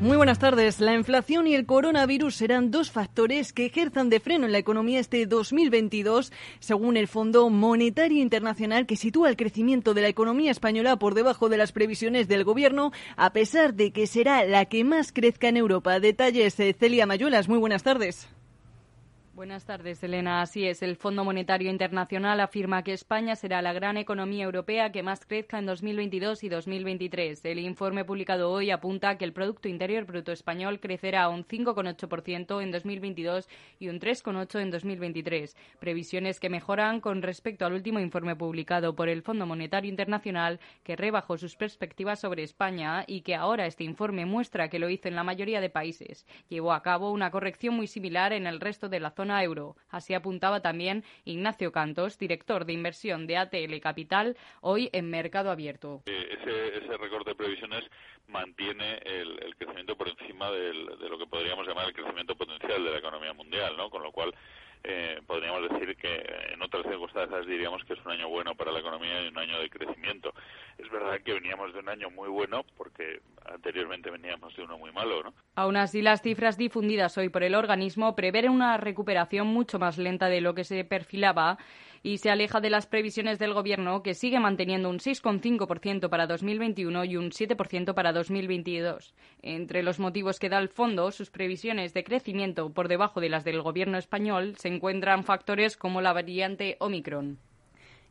Muy buenas tardes. La inflación y el coronavirus serán dos factores que ejerzan de freno en la economía este 2022, según el Fondo Monetario Internacional, que sitúa el crecimiento de la economía española por debajo de las previsiones del Gobierno, a pesar de que será la que más crezca en Europa. Detalles, eh, Celia Mayuelas. Muy buenas tardes. Buenas tardes, Elena. Así es, el Fondo Monetario Internacional afirma que España será la gran economía europea que más crezca en 2022 y 2023. El informe publicado hoy apunta que el Producto Interior Bruto español crecerá un 5,8% en 2022 y un 3,8% en 2023. Previsiones que mejoran con respecto al último informe publicado por el Fondo Monetario Internacional, que rebajó sus perspectivas sobre España y que ahora este informe muestra que lo hizo en la mayoría de países. Llevó a cabo una corrección muy similar en el resto de la zona euro. Así apuntaba también Ignacio Cantos, director de inversión de ATL Capital, hoy en Mercado Abierto. Eh, ese, ese recorte de previsiones mantiene el, crecimiento por encima de lo que podríamos llamar el crecimiento potencial de la economía mundial, ¿no? Con lo cual eh, podríamos decir que en otras circunstancias diríamos que es un año bueno para la economía y un año de crecimiento. Es verdad que veníamos de un año muy bueno porque anteriormente veníamos de uno muy malo, ¿no? Aún así, las cifras difundidas hoy por el organismo prevén una recuperación mucho más lenta de lo que se perfilaba y se aleja de las previsiones del Gobierno, que sigue manteniendo un 6,5% para 2021 y un 7% para 2022. Entre los motivos que da el fondo, sus previsiones de crecimiento por debajo de las del Gobierno español se encuentran factores como la variante Omicron.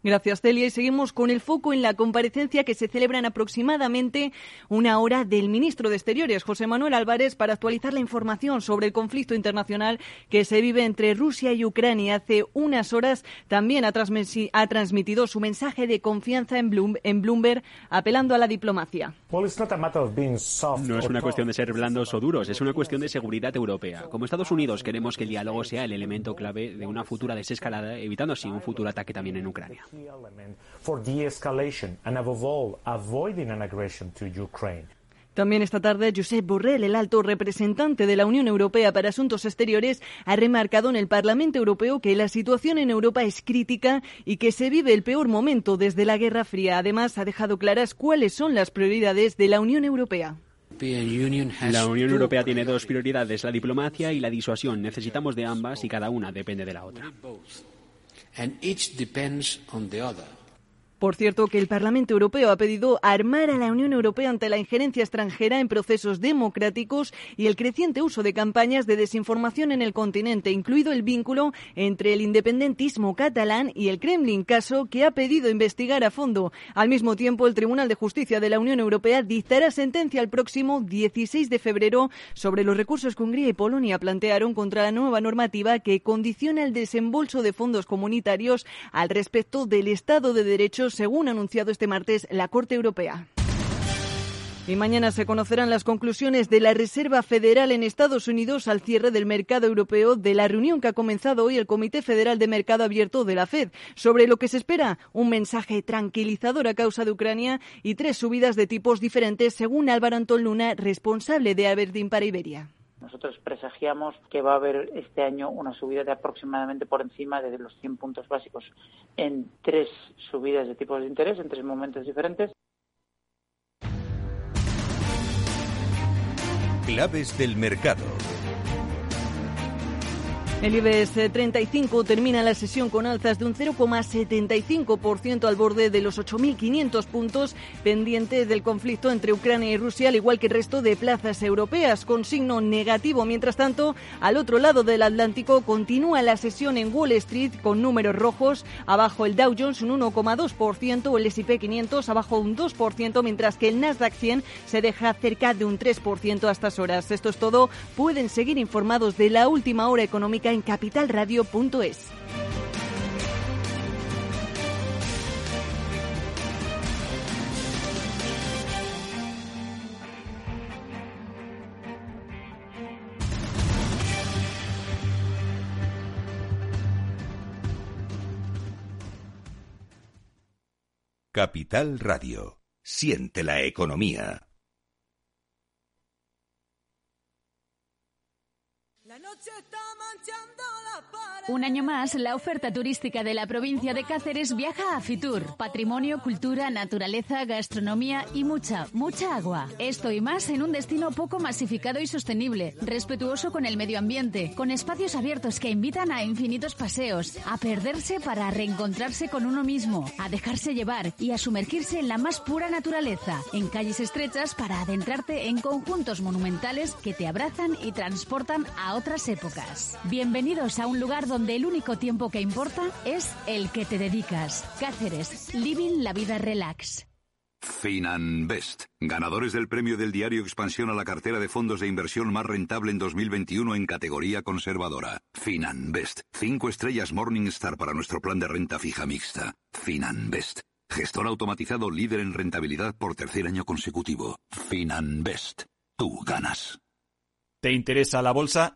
Gracias, Celia. Y seguimos con el foco en la comparecencia que se celebra en aproximadamente una hora del ministro de Exteriores, José Manuel Álvarez, para actualizar la información sobre el conflicto internacional que se vive entre Rusia y Ucrania. Hace unas horas también ha, transmitido su mensaje de confianza en, Bloomberg, apelando a la diplomacia. No es una cuestión de ser blandos o duros, es una cuestión de seguridad europea. Como Estados Unidos queremos que el diálogo sea el elemento clave de una futura desescalada, evitando así un futuro ataque también en Ucrania key element for de-escalation and above all avoiding an aggression to Ukraine. También esta tarde, Josep Borrell, el alto representante de la Unión Europea para Asuntos Exteriores, ha remarcado en el Parlamento Europeo que la situación en Europa es crítica y que se vive el peor momento desde la Guerra Fría. Además, ha dejado claras cuáles son las prioridades de la Unión Europea. La Unión Europea tiene dos prioridades, la diplomacia y la disuasión. Necesitamos de ambas y cada una depende de la otra and each depends on the other. Por cierto, que el Parlamento Europeo ha pedido armar a la Unión Europea ante la injerencia extranjera en procesos democráticos y el creciente uso de campañas de desinformación en el continente, incluido el vínculo entre el independentismo catalán y el Kremlin, caso que ha pedido investigar a fondo. Al mismo tiempo, el Tribunal de Justicia de la Unión Europea dictará sentencia el próximo 16 de febrero sobre los recursos que Hungría y Polonia plantearon contra la nueva normativa que condiciona el desembolso de fondos comunitarios al respecto del Estado de Según ha anunciado este martes la Corte Europea. Y mañana se conocerán las conclusiones de la Reserva Federal en Estados Unidos al cierre del mercado europeo de la reunión que ha comenzado hoy el Comité Federal de Mercado Abierto de la Fed, sobre lo que se espera un mensaje tranquilizador a causa de Ucrania y tres subidas de tipos diferentes, según Álvaro Antón Luna, responsable de Aberdeen para Iberia. Nosotros presagiamos que va a haber este año una subida de aproximadamente por encima de los 100 puntos básicos en tres subidas de tipos de interés, en tres momentos diferentes. Claves del mercado. El IBEX 35 termina la sesión con alzas de un 0,75% al borde de los 8.500 puntos pendientes del conflicto entre Ucrania y Rusia, al igual que el resto de plazas europeas, con signo negativo. Mientras tanto, al otro lado del Atlántico continúa la sesión en Wall Street con números rojos. Abajo el Dow Jones un 1,2% o el S&P 500 abajo un 2%, mientras que el Nasdaq 100 se deja cerca de un 3% a estas horas. Esto es todo. Pueden seguir informados de la última hora económica en capitalradio.es. Capital Radio. Siente la economía. Un año más, la oferta turística de la provincia de Cáceres viaja a Fitur. Patrimonio, cultura, naturaleza, gastronomía y mucha, mucha agua. Esto y más en un destino poco masificado y sostenible, respetuoso con el medio ambiente, con espacios abiertos que invitan a infinitos paseos, a perderse para reencontrarse con uno mismo, a dejarse llevar y a sumergirse en la más pura naturaleza, en calles estrechas para adentrarte en conjuntos monumentales que te abrazan y transportan a otras épocas. Bienvenidos a un lugar donde donde el único tiempo que importa es el que te dedicas. Cáceres, living la vida relax. Finanbest, ganadores del premio del diario Expansión a la cartera de fondos de inversión más rentable en 2021 en categoría conservadora. Finanbest, cinco estrellas Morningstar para nuestro plan de renta fija mixta. Finanbest, gestor automatizado líder en rentabilidad por tercer año consecutivo. Finanbest, tú ganas. ¿Te interesa la bolsa?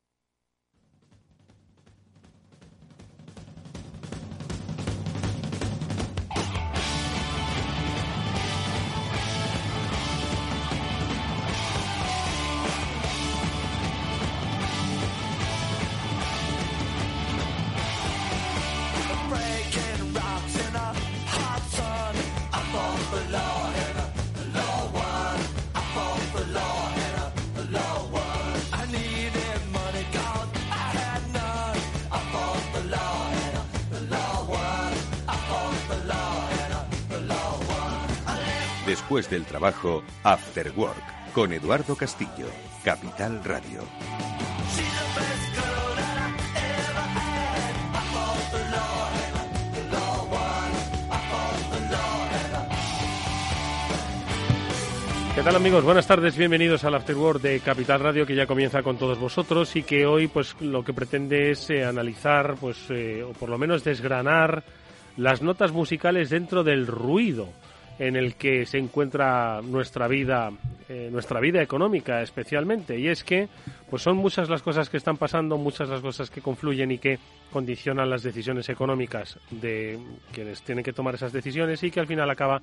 Después del trabajo, After Work, con Eduardo Castillo, Capital Radio. ¿Qué tal amigos? Buenas tardes, bienvenidos al After Work de Capital Radio que ya comienza con todos vosotros y que hoy pues lo que pretende es eh, analizar pues eh, o por lo menos desgranar las notas musicales dentro del ruido en el que se encuentra nuestra vida, eh, nuestra vida económica especialmente. Y es que, pues son muchas las cosas que están pasando, muchas las cosas que confluyen y que condicionan las decisiones económicas de quienes tienen que tomar esas decisiones y que al final acaba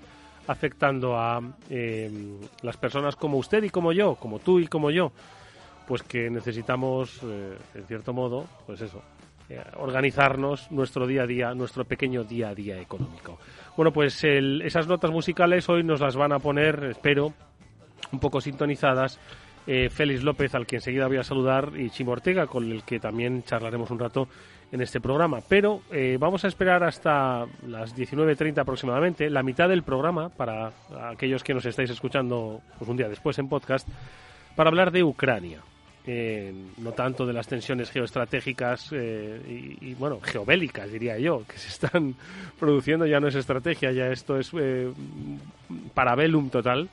afectando a eh, las personas como usted y como yo, como tú y como yo, pues que necesitamos, eh, en cierto modo, pues eso, organizarnos nuestro día a día, nuestro pequeño día a día económico. Bueno, pues esas notas musicales hoy nos las van a poner, espero, un poco sintonizadas. Eh, Félix López, al que enseguida voy a saludar, y Chimo Ortega, con el que también charlaremos un rato en este programa. Pero eh, vamos a esperar hasta las 19.30 aproximadamente, la mitad del programa, para aquellos que nos estáis escuchando pues, un día después en podcast, para hablar de Ucrania. Eh, no tanto de las tensiones geoestratégicas eh, y, bueno, geobélicas, diría yo, que se están produciendo, ya no es estrategia, ya esto es eh, parabellum total,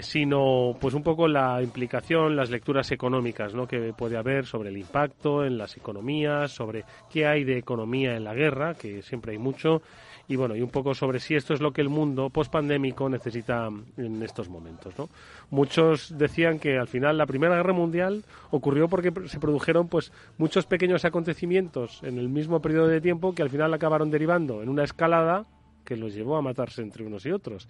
sino pues un poco la implicación, las lecturas económicas ¿no? que puede haber sobre el impacto en las economías, sobre qué hay de economía en la guerra, que siempre hay mucho, y bueno, y un poco sobre si esto es lo que el mundo pospandémico necesita en estos momentos, ¿no? Muchos decían que al final la Primera Guerra Mundial ocurrió porque se produjeron pues muchos pequeños acontecimientos en el mismo periodo de tiempo que al final acabaron derivando en una escalada que los llevó a matarse entre unos y otros.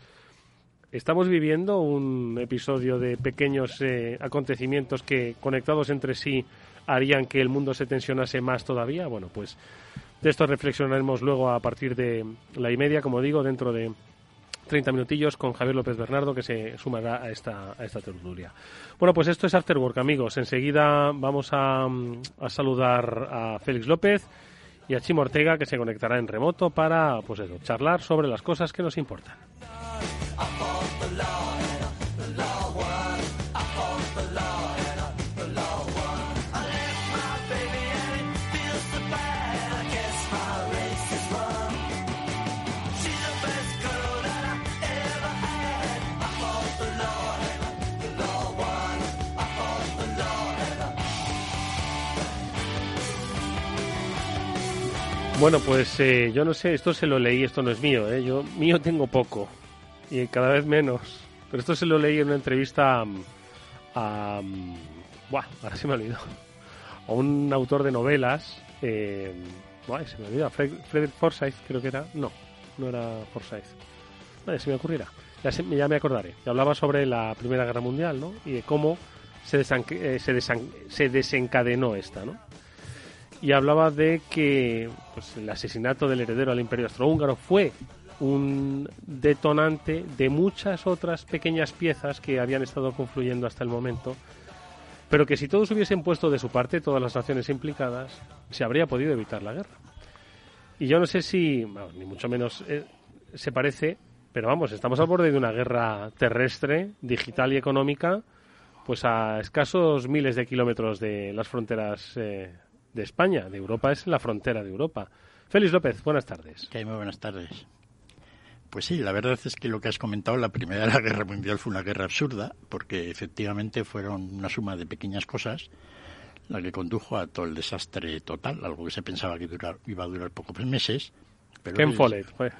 Estamos viviendo un episodio de pequeños eh, acontecimientos que conectados entre sí harían que el mundo se tensionase más todavía. Bueno, pues de esto reflexionaremos luego a partir de la y media, como digo, dentro de 30 minutillos con Javier López Bernardo que se sumará a esta, a esta tertulia. Bueno, pues esto es After Work, amigos. Enseguida vamos a, a saludar a Félix López y a Chimo Ortega que se conectará en remoto para pues eso, charlar sobre las cosas que nos importan. Bueno, pues eh, yo no sé, esto se lo leí, esto no es mío, ¿eh? Yo mío tengo poco y cada vez menos. Pero esto se lo leí en una entrevista a... buah, ahora se me olvidó. A un autor de novelas. Eh, se me olvidó. Frederick Forsyth creo que era. No, no era Forsyth. Vale, se me ocurrirá. Ya, ya me acordaré. Que hablaba sobre la Primera Guerra Mundial, ¿no? Y de cómo se, eh, se, se desencadenó esta, ¿no? Y hablaba de que pues, el asesinato del heredero al imperio austrohúngaro fue un detonante de muchas otras pequeñas piezas que habían estado confluyendo hasta el momento, pero que si todos hubiesen puesto de su parte, todas las naciones implicadas, se habría podido evitar la guerra. Y yo no sé si, ni mucho menos eh, se parece, pero vamos, estamos al borde de una guerra terrestre, digital y económica, pues a escasos miles de kilómetros de las fronteras eh, de España, de Europa, es la frontera de Europa. Félix López, buenas tardes. muy buenas tardes. Pues sí, la verdad es que lo que has comentado, la Primera Guerra Mundial fue una guerra absurda, porque efectivamente fueron una suma de pequeñas cosas la que condujo a todo el desastre total, algo que se pensaba que iba a durar pocos meses. Pero Ken Follett fue.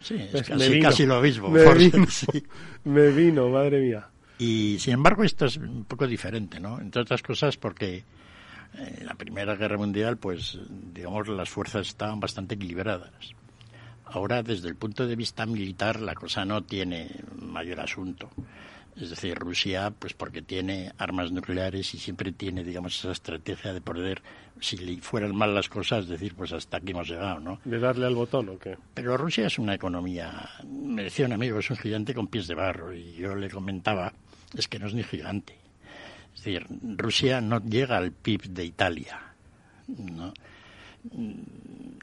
Sí, es casi, casi, lo mismo. Me, vino, me vino, madre mía. Y sin embargo esto es un poco diferente, ¿no? Entre otras cosas porque en la Primera Guerra Mundial, pues, digamos, las fuerzas estaban bastante equilibradas. Ahora, desde el punto de vista militar, la cosa no tiene mayor asunto. Es decir, Rusia, pues porque tiene armas nucleares y siempre tiene, digamos, esa estrategia de poder, si le fueran mal las cosas, decir, pues hasta aquí hemos llegado, ¿no? ¿De darle al botón o qué? Pero Rusia es una economía, me decía un amigo, es un gigante con pies de barro, y yo le comentaba, es que no es ni gigante. Es decir, Rusia no llega al PIB de Italia. ¿no?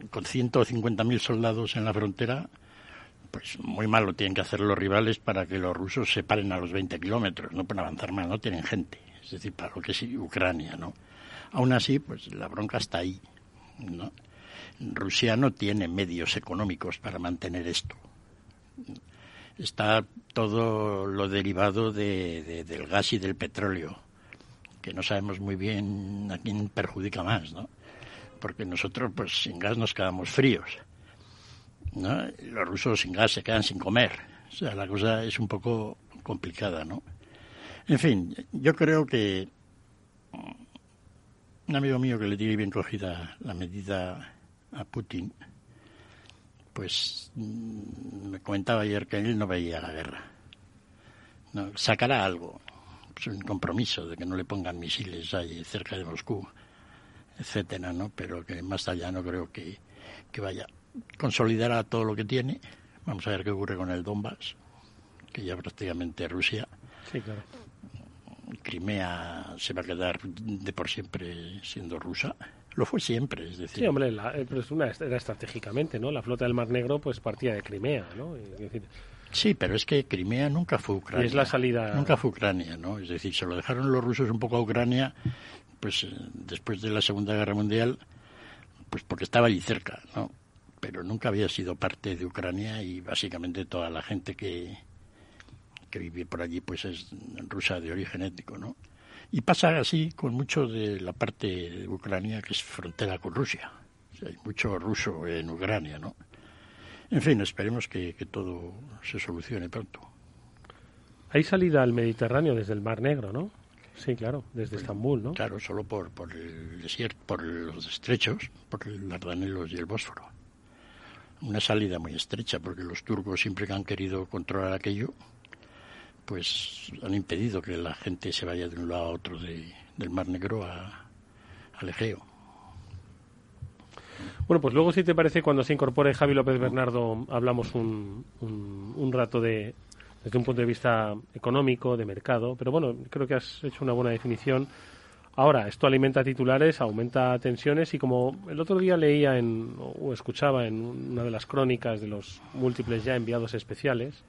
Con 150.000 soldados en la frontera, pues muy mal lo tienen que hacer los rivales para que los rusos se paren a los 20 kilómetros, no pueden avanzar más, no tienen gente. Es decir, para lo que es Ucrania, ¿no? Aún así, pues la bronca está ahí, ¿no? Rusia no tiene medios económicos para mantener esto. Está todo lo derivado del gas y del petróleo que no sabemos muy bien a quién perjudica más, ¿no? Porque nosotros, pues sin gas nos quedamos fríos, ¿no? Los rusos sin gas se quedan sin comer. O sea, la cosa es un poco complicada, ¿no? En fin, yo creo que un amigo mío que le tiene bien cogida la medida a Putin, pues mm, me comentaba ayer que él no veía la guerra. No, sacará algo, un compromiso de que no le pongan misiles ahí cerca de Moscú, etcétera, ¿no? Pero que más allá no creo que, que vaya. Consolidará todo lo que tiene. Vamos a ver qué ocurre con el Donbass, que ya prácticamente Rusia. Sí, claro. Crimea se va a quedar de por siempre siendo rusa. Lo fue siempre, es decir. Sí, hombre, eh, pero es una, era estratégicamente, ¿no? La flota del Mar Negro pues partía de Crimea, ¿no? Es decir, Sí, pero es que Crimea nunca fue Ucrania. es la salida. Nunca fue Ucrania, ¿no? Es decir, se lo dejaron los rusos un poco a Ucrania, pues eh, después de la Segunda Guerra Mundial, pues porque estaba allí cerca, ¿no? Pero nunca había sido parte de Ucrania y básicamente toda la gente que, que vive por allí, pues es rusa de origen étnico, ¿no? Y pasa así con mucho de la parte de Ucrania que es frontera con Rusia. hay mucho ruso en Ucrania, ¿no? En fin, esperemos que, todo se solucione pronto. Hay salida al Mediterráneo desde el Mar Negro, ¿no? Sí, claro, desde Estambul, ¿no? Claro, solo por, por el desierto, por los estrechos, por el Dardanelos y el Bósforo. Una salida muy estrecha, porque los turcos siempre que han querido controlar aquello, pues han impedido que la gente se vaya de un lado a otro del Mar Negro a, al Egeo. Bueno, pues luego, si te parece, cuando se incorpore Javi López Bernardo, hablamos un, un, rato de, desde un punto de vista económico, de mercado. Pero bueno, creo que has hecho una buena definición. Ahora, esto alimenta titulares, aumenta tensiones y como el otro día leía en, o escuchaba en una de las crónicas de los múltiples ya enviados especiales,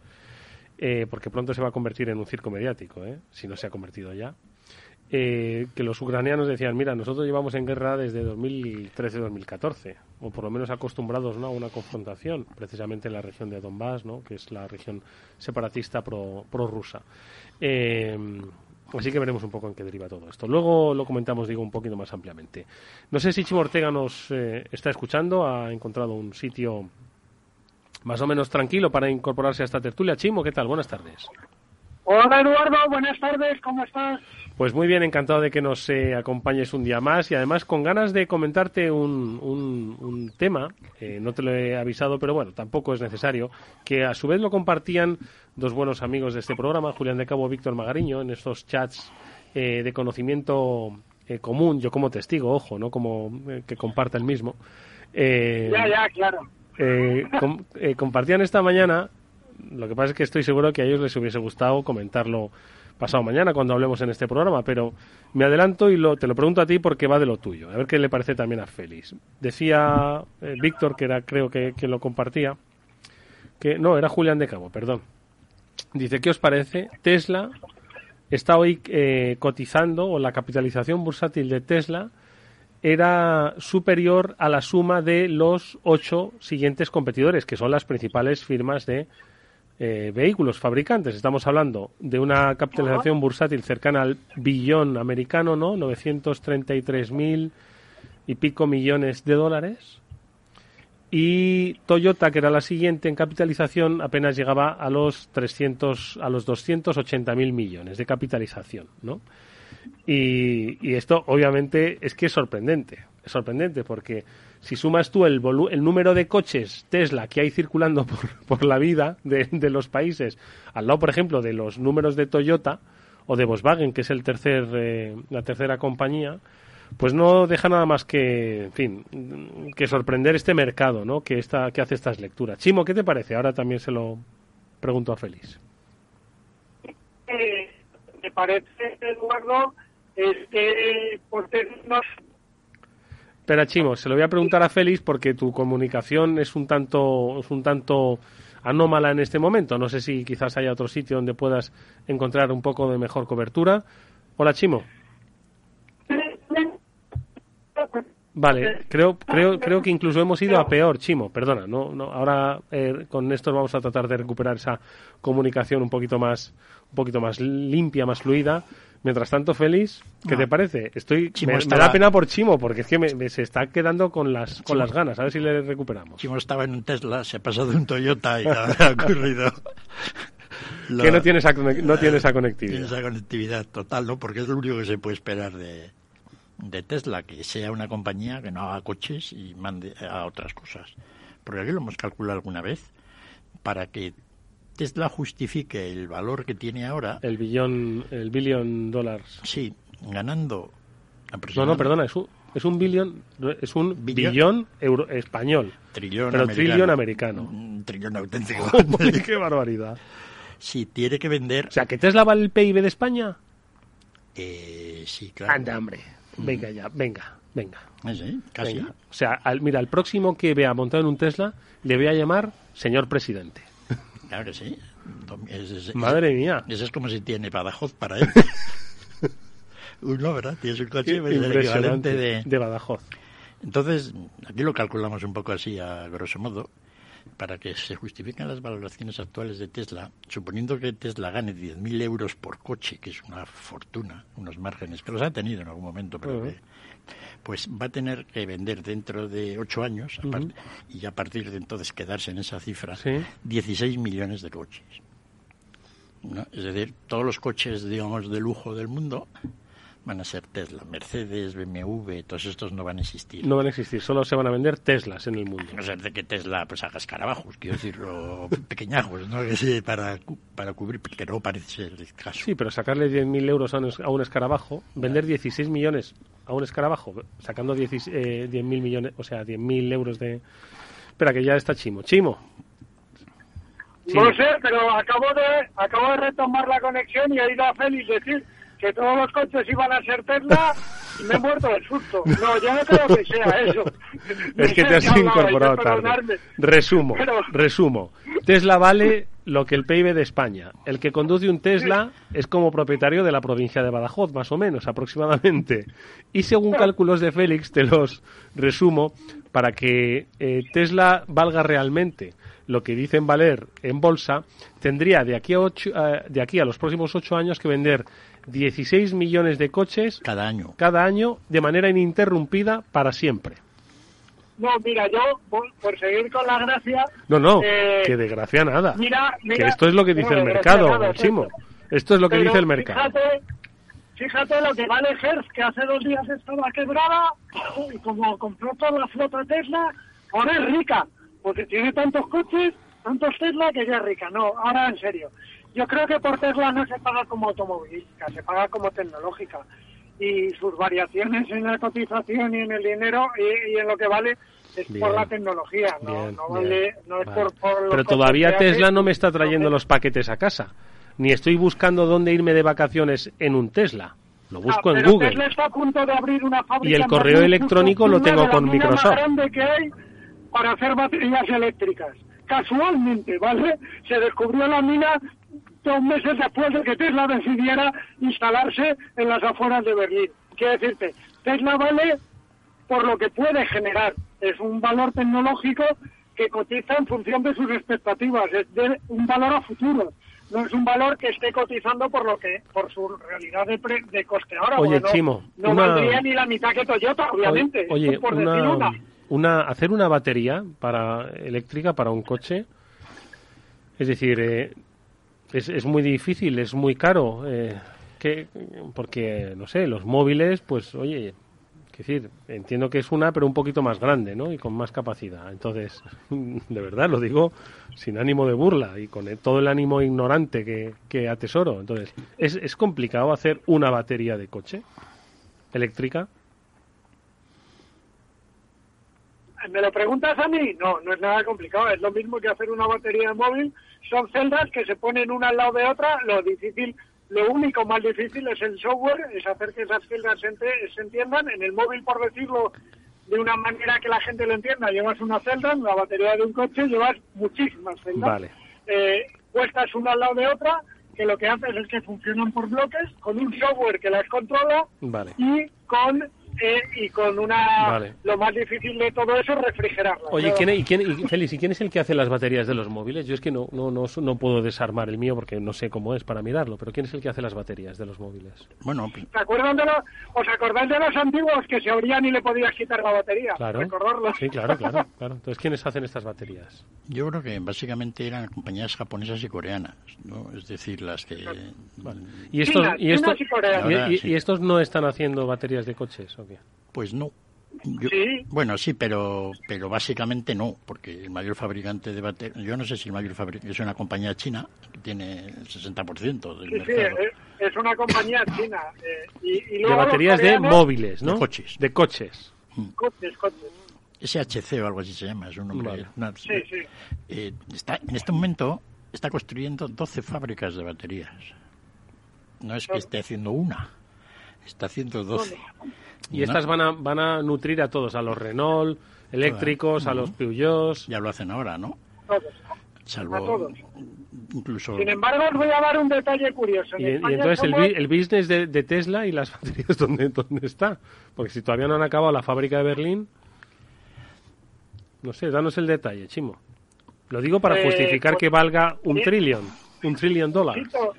eh, porque pronto se va a convertir en un circo mediático, ¿eh? si no se ha convertido ya, eh, que los ucranianos decían, mira, nosotros llevamos en guerra desde 2013-2014, o por lo menos acostumbrados ¿no? a una confrontación, precisamente en la región de Donbass, ¿no? que es la región separatista pro-rusa. Eh, Así que veremos un poco en qué deriva todo esto. Luego lo comentamos, digo, un poquito más ampliamente. No sé si Chimo Ortega nos eh, está escuchando, ha encontrado un sitio más o menos tranquilo para incorporarse a esta tertulia. Chimo, ¿qué tal? Buenas tardes. Hola Eduardo, buenas tardes, ¿cómo estás? Pues muy bien, encantado de que nos eh, acompañes un día más y además con ganas de comentarte un, un, tema, eh, no te lo he avisado, pero bueno, tampoco es necesario, que a su vez lo compartían dos buenos amigos de este programa, Julián de Cabo y Víctor Magariño, en estos chats eh, de conocimiento común, yo como testigo, ojo, no como que comparta el mismo. ya, ya, claro. compartían esta mañana lo que pasa es que estoy seguro que a ellos les hubiese gustado comentarlo pasado mañana cuando hablemos en este programa, pero me adelanto y lo, te lo pregunto a ti porque va de lo tuyo, a ver qué le parece también a Félix. Decía eh, Víctor, que era creo que, que lo compartía, que no, era Julián de Cabo, perdón. Dice, ¿qué os parece? Tesla está hoy eh, cotizando, o la capitalización bursátil de Tesla era superior a la suma de los ocho siguientes competidores, que son las principales firmas de eh, vehículos fabricantes. Estamos hablando de una capitalización bursátil cercana al billón americano, ¿no? 933 mil y pico millones de dólares. Y Toyota, que era la siguiente en capitalización, apenas llegaba a los 300, a los 280 mil millones de capitalización, ¿no? Y, esto, obviamente, es que es sorprendente. Es sorprendente porque si sumas tú el, el número de coches Tesla que hay circulando por, la vida de, los países, al lado, por ejemplo, de los números de Toyota o de Volkswagen, que es el tercer, eh, la tercera compañía, pues no deja nada más que, en fin, que sorprender este mercado, ¿no? Que, esta, que hace estas lecturas. Chimo, ¿qué te parece? Ahora también se lo pregunto a Félix. Eh, me parece, Eduardo, este, por tenernos Espera, Chimo, se lo voy a preguntar a Félix porque tu comunicación es un tanto, un tanto anómala en este momento. No sé si quizás haya otro sitio donde puedas encontrar un poco de mejor cobertura. Hola, Chimo. Vale, creo, creo, creo que incluso hemos ido a peor, Chimo, perdona, no, no, ahora eh, con esto vamos a tratar de recuperar esa comunicación un poquito más, un poquito más limpia, más fluida. Mientras tanto, Félix, ¿qué te parece? Estoy, me, da pena por Chimo, porque es que me, se está quedando con las, con las ganas. A ver si le recuperamos. Chimo estaba en un Tesla, se ha pasado de un Toyota y ha ocurrido. que no tiene, esa, no tiene esa conectividad. Tiene esa conectividad total, ¿no? Porque es lo único que se puede esperar de, de Tesla, que sea una compañía que no haga coches y mande a otras cosas. Porque aquí lo hemos calculado alguna vez, para que Tesla justifique el valor que tiene ahora. El billón, el billón dólares. Sí, ganando. No, no, perdona, es un, es un billón, es un billón, euro, español. Trillón pero americano. trillón americano. Un trillón auténtico. ¡Qué barbaridad! Si tiene que vender. O sea, ¿que Tesla vale el PIB de España? Eh, sí, claro. Anda, hombre. Venga ya, venga, venga. Ah, sí, casi. O sea, mira, el próximo que vea montado en un Tesla, le voy a llamar señor presidente. Claro que sí. Madre mía. Eso es como si tiene Badajoz para él. Uno, ¿verdad? Tienes un coche pues, el equivalente de... de Badajoz. Entonces, aquí lo calculamos un poco así, a grosso modo, para que se justifiquen las valoraciones actuales de Tesla, suponiendo que Tesla gane 10.000 euros por coche, que es una fortuna, unos márgenes que los ha tenido en algún momento, pero que pues va a tener que vender dentro de ocho años y a partir de entonces quedarse en esa cifra 16 millones de coches. Es decir, todos los coches, digamos, de lujo del mundo van a ser Tesla. Mercedes, BMW, todos estos no van a existir. No van a existir, solo se van a vender Teslas en el mundo. A no ser de que Tesla pues haga escarabajos, quiero decirlo, pequeñajos, ¿no? Para, para cubrir, que no parece ser el caso. Sí, pero sacarle 10.000 euros a un, a un escarabajo, vender 16 millones a un escarabajo, sacando 10.000 eh, millones, o sea, 10.000 euros de... Espera, que ya está Chimo. Chimo. No sé, pero acabo de, acabo de retomar la conexión y he ido a Félix decir que todos los coches iban a ser Tesla y me he muerto de susto. No, ya no creo que sea eso. Es que te has incorporado tarde. Resumo, resumo. Tesla vale lo que el PIB de España. El que conduce un Tesla es como propietario de la provincia de Badajoz, más o menos, aproximadamente. Y según cálculos de Félix, te los resumo, para que eh, Tesla valga realmente lo que dicen valer en bolsa, tendría de aquí a, ocho, eh, de aquí a los próximos ocho años que vender 16 millones de coches cada año, cada año de manera ininterrumpida para siempre. No, mira, yo, por, seguir con la gracia... No, no, eh, que de gracia nada. Mira, que esto es lo que dice el mercado, Chimo. Esto es lo que dice el mercado. Fíjate, fíjate lo que vale Hertz, que hace dos días estaba quebrada, y como compró toda la flota Tesla, ahora es rica, porque tiene tantos coches, tantos Tesla, que ya es rica. No, ahora en serio. Yo creo que por Tesla no se paga como automovilística, se paga como tecnológica. Y sus variaciones en la cotización y en el dinero y, en lo que vale es por la tecnología, no, no, vale, no es por, por Pero todavía Tesla no me está trayendo los paquetes a casa, ni estoy buscando dónde irme de vacaciones en un Tesla. Lo ah, busco en Google. Tesla está a punto de abrir una y el correo electrónico lo tengo con Microsoft. grande que hay para hacer baterías eléctricas. Casualmente, ¿vale? Se descubrió la mina dos meses después de que Tesla decidiera instalarse en las afueras de Berlín. Quiero decirte, Tesla vale por lo que puede generar. Es un valor tecnológico que cotiza en función de sus expectativas, es de un valor a futuro. No es un valor que esté cotizando por lo que por su realidad de, de coste ahora. Oye, Chimo, no, valdría ni la mitad que Toyota, obviamente. Oye, por una, una, hacer una batería para eléctrica para un coche, es decir, eh, es, es muy difícil, es muy caro. Eh, que, porque, no sé, los móviles, pues, oye, decir, entiendo que es una, pero un poquito más grande, ¿no? Y con más capacidad. Entonces, de verdad, lo digo sin ánimo de burla y con todo el ánimo ignorante que, que atesoro. Entonces, ¿es, ¿es complicado hacer una batería de coche eléctrica? ¿Me lo preguntas a mí? No, no es nada complicado. Es lo mismo que hacer una batería de móvil. Son celdas que se ponen una al lado de otra. Lo difícil, lo único más difícil es el software, es hacer que esas celdas se, entiendan. En el móvil, por decirlo de una manera que la gente lo entienda, llevas una celda, en la batería de un coche llevas muchísimas celdas. Vale. Eh, puestas una al lado de otra, que lo que haces es que funcionan por bloques, con un software que las controla y con eh, y con una lo más difícil de todo eso es refrigerarla. Oye, ¿quién, y quién, y, Félix, ¿y quién es el que hace las baterías de los móviles? Yo es que no, no, no, no, puedo desarmar el mío porque no sé cómo es para mirarlo, pero ¿quién es el que hace las baterías de los móviles? Bueno, ¿Se acuerdan de los, ¿os acordáis de los antiguos que se abrían y le podías quitar la batería? Claro. Sí, claro, claro, claro. Entonces, ¿quiénes hacen estas baterías? Yo creo que básicamente eran compañías japonesas y coreanas, ¿no? Es decir, las que... ¿Y estos, y, estos, y, estos no están haciendo baterías de coches Pues no. Bueno, sí, pero pero básicamente no, porque el mayor fabricante de baterías, yo no sé si el mayor fabricante es una compañía china que tiene el 60% del mercado. Sí, es, una compañía china. Eh, y, de baterías de móviles, ¿no? De coches. De coches. Mm. Coches, coches. SHC o algo así se llama, es un nombre. sí, sí. Eh, está, en este momento está construyendo 12 fábricas de baterías. No es que esté haciendo una, está haciendo 12. Y estas van a, van a nutrir a todos, a los Renault, eléctricos, a los Peugeot. Ya lo hacen ahora, ¿no? Todos. Salvo a todos. Incluso... Sin embargo, os voy a dar un detalle curioso. y, entonces el, el, business de, Tesla y las baterías, ¿dónde, ¿dónde está? Porque si todavía no han acabado la fábrica de Berlín... No sé, danos el detalle, Chimo. Lo digo para eh, justificar pues, que valga un trillón, un trillón dólares. Insisto,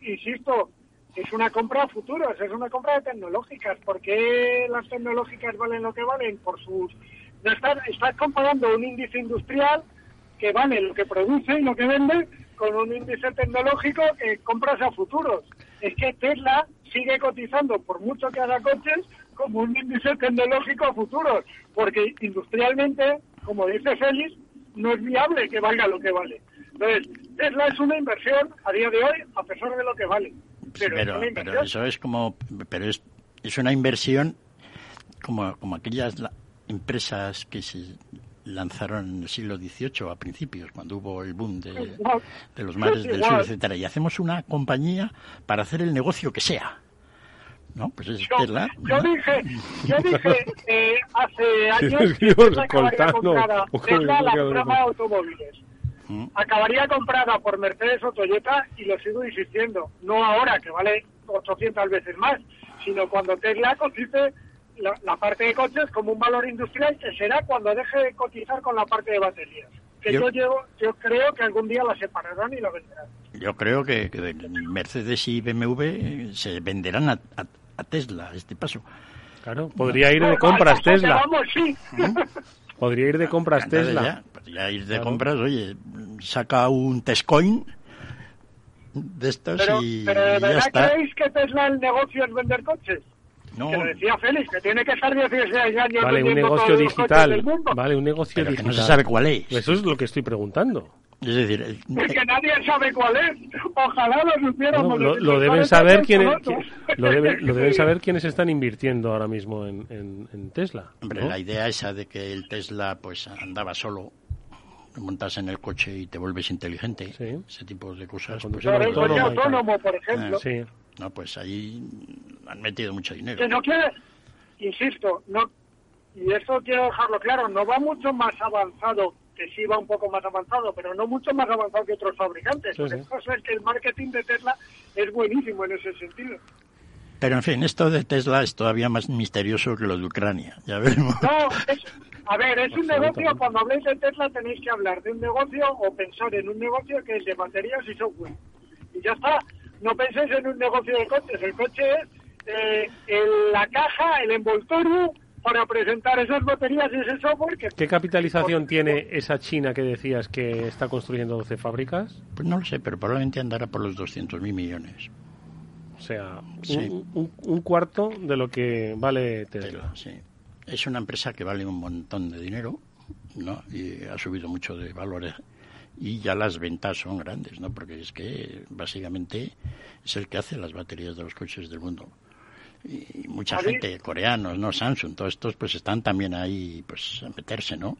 insisto, es una compra a futuros, es una compra de tecnológicas. ¿Por qué las tecnológicas valen lo que valen? Por sus... No estás, estás comparando un índice industrial que vale lo que produce y lo que vende con un índice tecnológico que compras a futuros. Es que Tesla sigue cotizando, por mucho que haga coches, como un índice tecnológico a futuros, porque industrialmente, como dice Félix, no es viable que valga lo que vale. Entonces, Tesla es una inversión a día de hoy a pesar de lo que vale. Pero, pero, eso es como, pero es, es una inversión como, como aquellas empresas que se lanzaron en el siglo XVIII a principios, cuando hubo el boom de, de los mares del sur, etcétera, y hacemos una compañía para hacer el negocio que sea. ¿No? Pues es yo, Tesla. Yo dije, yo dije eh, hace años que acabaría Tesla, de automóviles acabaría comprada por Mercedes o Toyota y lo sigo insistiendo. No ahora, que vale 800 veces más, sino cuando Tesla cotice la, parte de coches como un valor industrial que será cuando deje de cotizar con la parte de baterías. que yo, yo creo que algún día la separarán y la venderán. Yo creo que, Mercedes y BMW se venderán a, Tesla a este paso. Claro, podría ir de compras Tesla. Vamos, sí. Podría ir de compras Tesla. Ya, podría ir de compras, oye, saca un Tescoin de estos y, pero ¿de verdad creéis que Tesla el negocio es vender coches? No. Que lo decía Félix, que tiene que estar 16 años Vale, un negocio digital. Vale, un negocio digital. no se sabe cuál es. Eso es lo que estoy preguntando. Es decir, es que nadie sabe cuál es. Ojalá lo supiéramos. lo, deben saber quiénes, lo, deben saber quienes están invirtiendo ahora mismo en, en, Tesla. Hombre, la idea esa de que el Tesla pues andaba solo, montas en el coche y te vuelves inteligente, ese tipo de cosas. Pues, autónomo, por ejemplo. sí. No, pues ahí han metido mucho dinero. Que no quiere, insisto, no y eso quiero dejarlo claro, no va mucho más avanzado que sí va un poco más avanzado, pero no mucho más avanzado que otros fabricantes. Que pasa es que el marketing de Tesla es buenísimo en ese sentido. Pero en fin, esto de Tesla es todavía más misterioso que lo de Ucrania, ya veremos. No, a ver, es un negocio, cuando habléis de Tesla tenéis que hablar de un negocio o pensar en un negocio que es de baterías y software. Y ya está, no penséis en un negocio de coches, el coche es eh, la caja, el envoltorio para presentar esas baterías y ese software. Que, ¿Qué capitalización tiene esa China que decías que está construyendo 12 fábricas? Pues no lo sé, pero probablemente andará por los 200.000 millones. O sea, un, cuarto de lo que vale Tesla. Sí. Es una empresa que vale un montón de dinero, ¿no? Y ha subido mucho de valores y ya las ventas son grandes, ¿no? Porque es que básicamente es el que hace las baterías de los coches del mundo y mucha gente, coreanos, ¿no? Samsung, todos estos pues están también ahí pues a meterse, ¿no?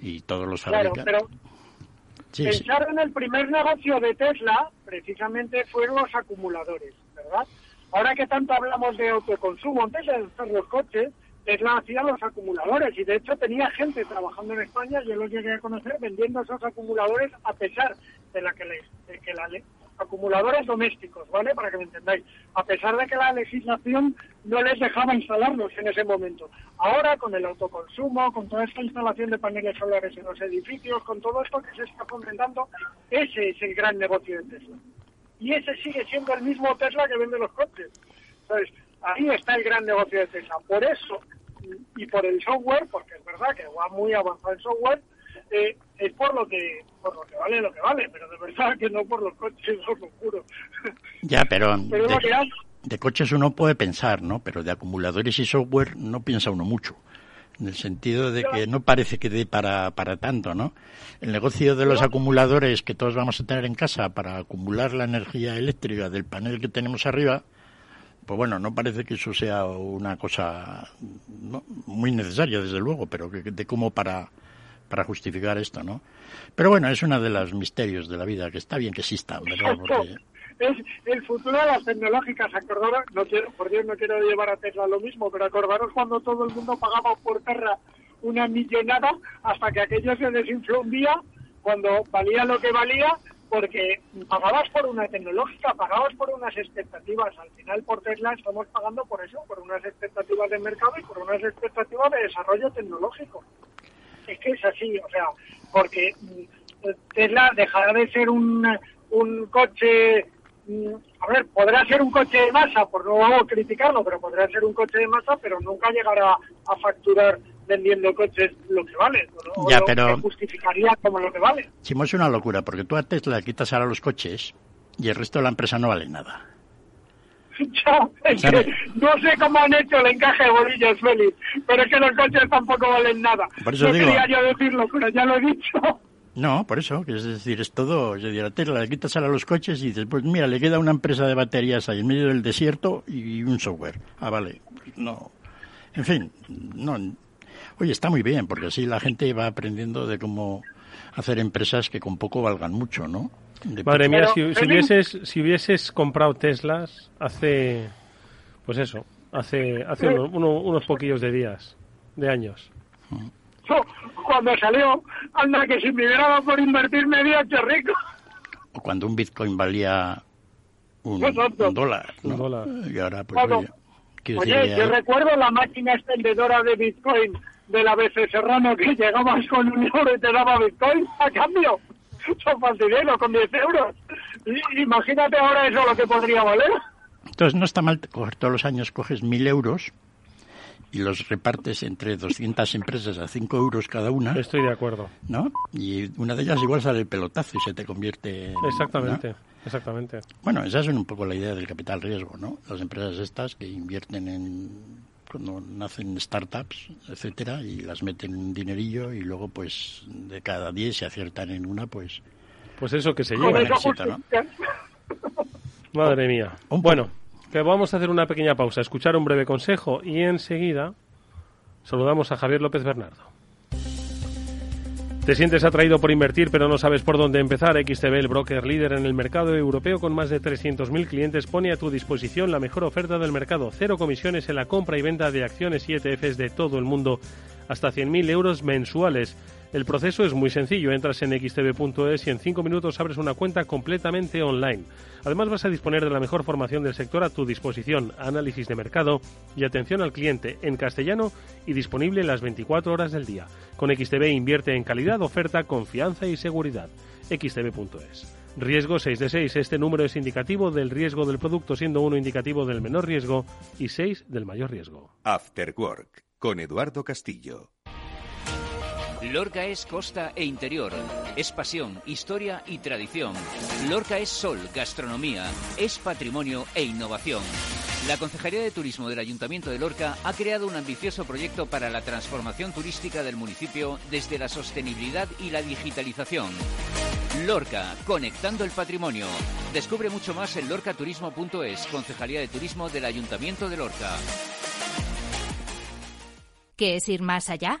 Y todos los claro, pero pensar en el primer negocio de Tesla precisamente fueron los acumuladores, ¿verdad? Ahora que tanto hablamos de autoconsumo, antes de hacer los coches, Tesla hacía los acumuladores y de hecho tenía gente trabajando en España, yo los llegué a conocer vendiendo esos acumuladores a pesar de la que, de que la, acumuladores domésticos, ¿vale? Para que me entendáis. A pesar de que la legislación no les dejaba instalarlos en ese momento. Ahora, con el autoconsumo, con toda esta instalación de paneles solares en los edificios, con todo esto que se está fomentando, ese es el gran negocio de Tesla. Y ese sigue siendo el mismo Tesla que vende los coches. Entonces, ahí está el gran negocio de Tesla. Por eso, y por el software, porque es verdad que va muy avanzado el software, eh, es por lo que por lo que vale lo que vale, pero de verdad que no por los coches, os lo juro. Ya, pero, de, coches uno puede pensar, ¿no? Pero de acumuladores y software no piensa uno mucho. En el sentido de que no parece que dé para, para tanto, ¿no? El negocio de los acumuladores que todos vamos a tener en casa para acumular la energía eléctrica del panel que tenemos arriba, pues bueno, no parece que eso sea una cosa muy necesaria, desde luego, pero que de como para para justificar esto, ¿no? Pero bueno, es uno de los misterios de la vida, que está bien que exista, ¿verdad? Es el futuro de las tecnológicas, acordaros, no quiero, por Dios no quiero llevar a Tesla lo mismo, pero acordaros cuando todo el mundo pagaba por tierra una millonada hasta que aquello se desinfló un día, cuando valía lo que valía, porque pagabas por una tecnológica, pagabas por unas expectativas. Al final, por Tesla estamos pagando por eso, por unas expectativas de mercado y por unas expectativas de desarrollo tecnológico es que es así, o sea, porque mm, Tesla dejará de ser un, un coche, mm, a ver, podrá ser un coche de masa, por no criticarlo, pero podrá ser un coche de masa, pero nunca llegará a facturar vendiendo coches lo que vale, ¿no? ya, pero justificaría como lo que vale. Chimo, es una locura, porque tú a Tesla quitas ahora los coches y el resto de la empresa no vale nada. No sé cómo han hecho el encaje de bolillos, Félix, pero es que los coches tampoco valen nada. Por eso no digo, quería yo decirlo, pero ya lo he dicho. No, por eso, es decir, es todo, yo diría, Tesla, le quitas a los coches y dices, pues mira, le queda una empresa de baterías ahí en medio del desierto y un software. Ah, vale, no. En fin, no. Oye, está muy bien, porque así la gente va aprendiendo de cómo hacer empresas que con poco valgan mucho, ¿no? Madre mía, si, hubieses, si hubieses comprado Teslas hace, pues eso, hace, hace unos poquillos de días, de años. Cuando salió, anda que si me hubiera por invertir me había hecho rico. O cuando un Bitcoin valía un, dólar, Un dólar. Y ahora pues... oye, yo recuerdo la máquina extendedora de Bitcoin de la BC Serrano que llegabas con un euro y te daba Bitcoin a cambio. Son dinero con 10 euros. imagínate ahora eso lo que podría valer. Entonces no está mal coger todos los años, coges mil euros y los repartes entre 200 empresas a 5 euros cada una. Estoy de acuerdo. ¿No? Y una de ellas igual sale el pelotazo y se te convierte en... Exactamente, exactamente. Bueno, esa es un poco la idea del capital riesgo, ¿no? Las empresas estas que invierten en cuando nacen startups, etcétera, y las meten un dinerillo y luego pues de cada 10 se aciertan en una, pues pues eso que se lleva. ¿no? Madre mía. Bueno, que vamos a hacer una pequeña pausa, escuchar un breve consejo y enseguida saludamos a Javier López Bernardo. ¿Te sientes atraído por invertir pero no sabes por dónde empezar? XTB, el broker líder en el mercado europeo con más de 300.000 clientes, pone a tu disposición la mejor oferta del mercado. Cero comisiones en la compra y venta de acciones y ETFs de todo el mundo, hasta 100.000 euros mensuales. El proceso es muy sencillo, entras en xtb.es y en 5 minutos abres una cuenta completamente online. Además vas a disponer de la mejor formación del sector a tu disposición, análisis de mercado y atención al cliente en castellano y disponible las 24 horas del día. Con XTB invierte en calidad, oferta, confianza y seguridad. xtb.es. Riesgo 6 de 6. Este número es indicativo del riesgo del producto, siendo uno indicativo del menor riesgo y 6 del mayor riesgo. After Work con Eduardo Castillo. Lorca es costa e interior, es pasión, historia y tradición. Lorca es sol, gastronomía, es patrimonio e innovación. La Concejalía de Turismo del Ayuntamiento de Lorca ha creado un ambicioso proyecto para la transformación turística del municipio desde la sostenibilidad y la digitalización. Lorca, conectando el patrimonio. Descubre mucho más en lorcaturismo.es, Concejalía de Turismo del Ayuntamiento de Lorca. ¿Qué es ir más allá?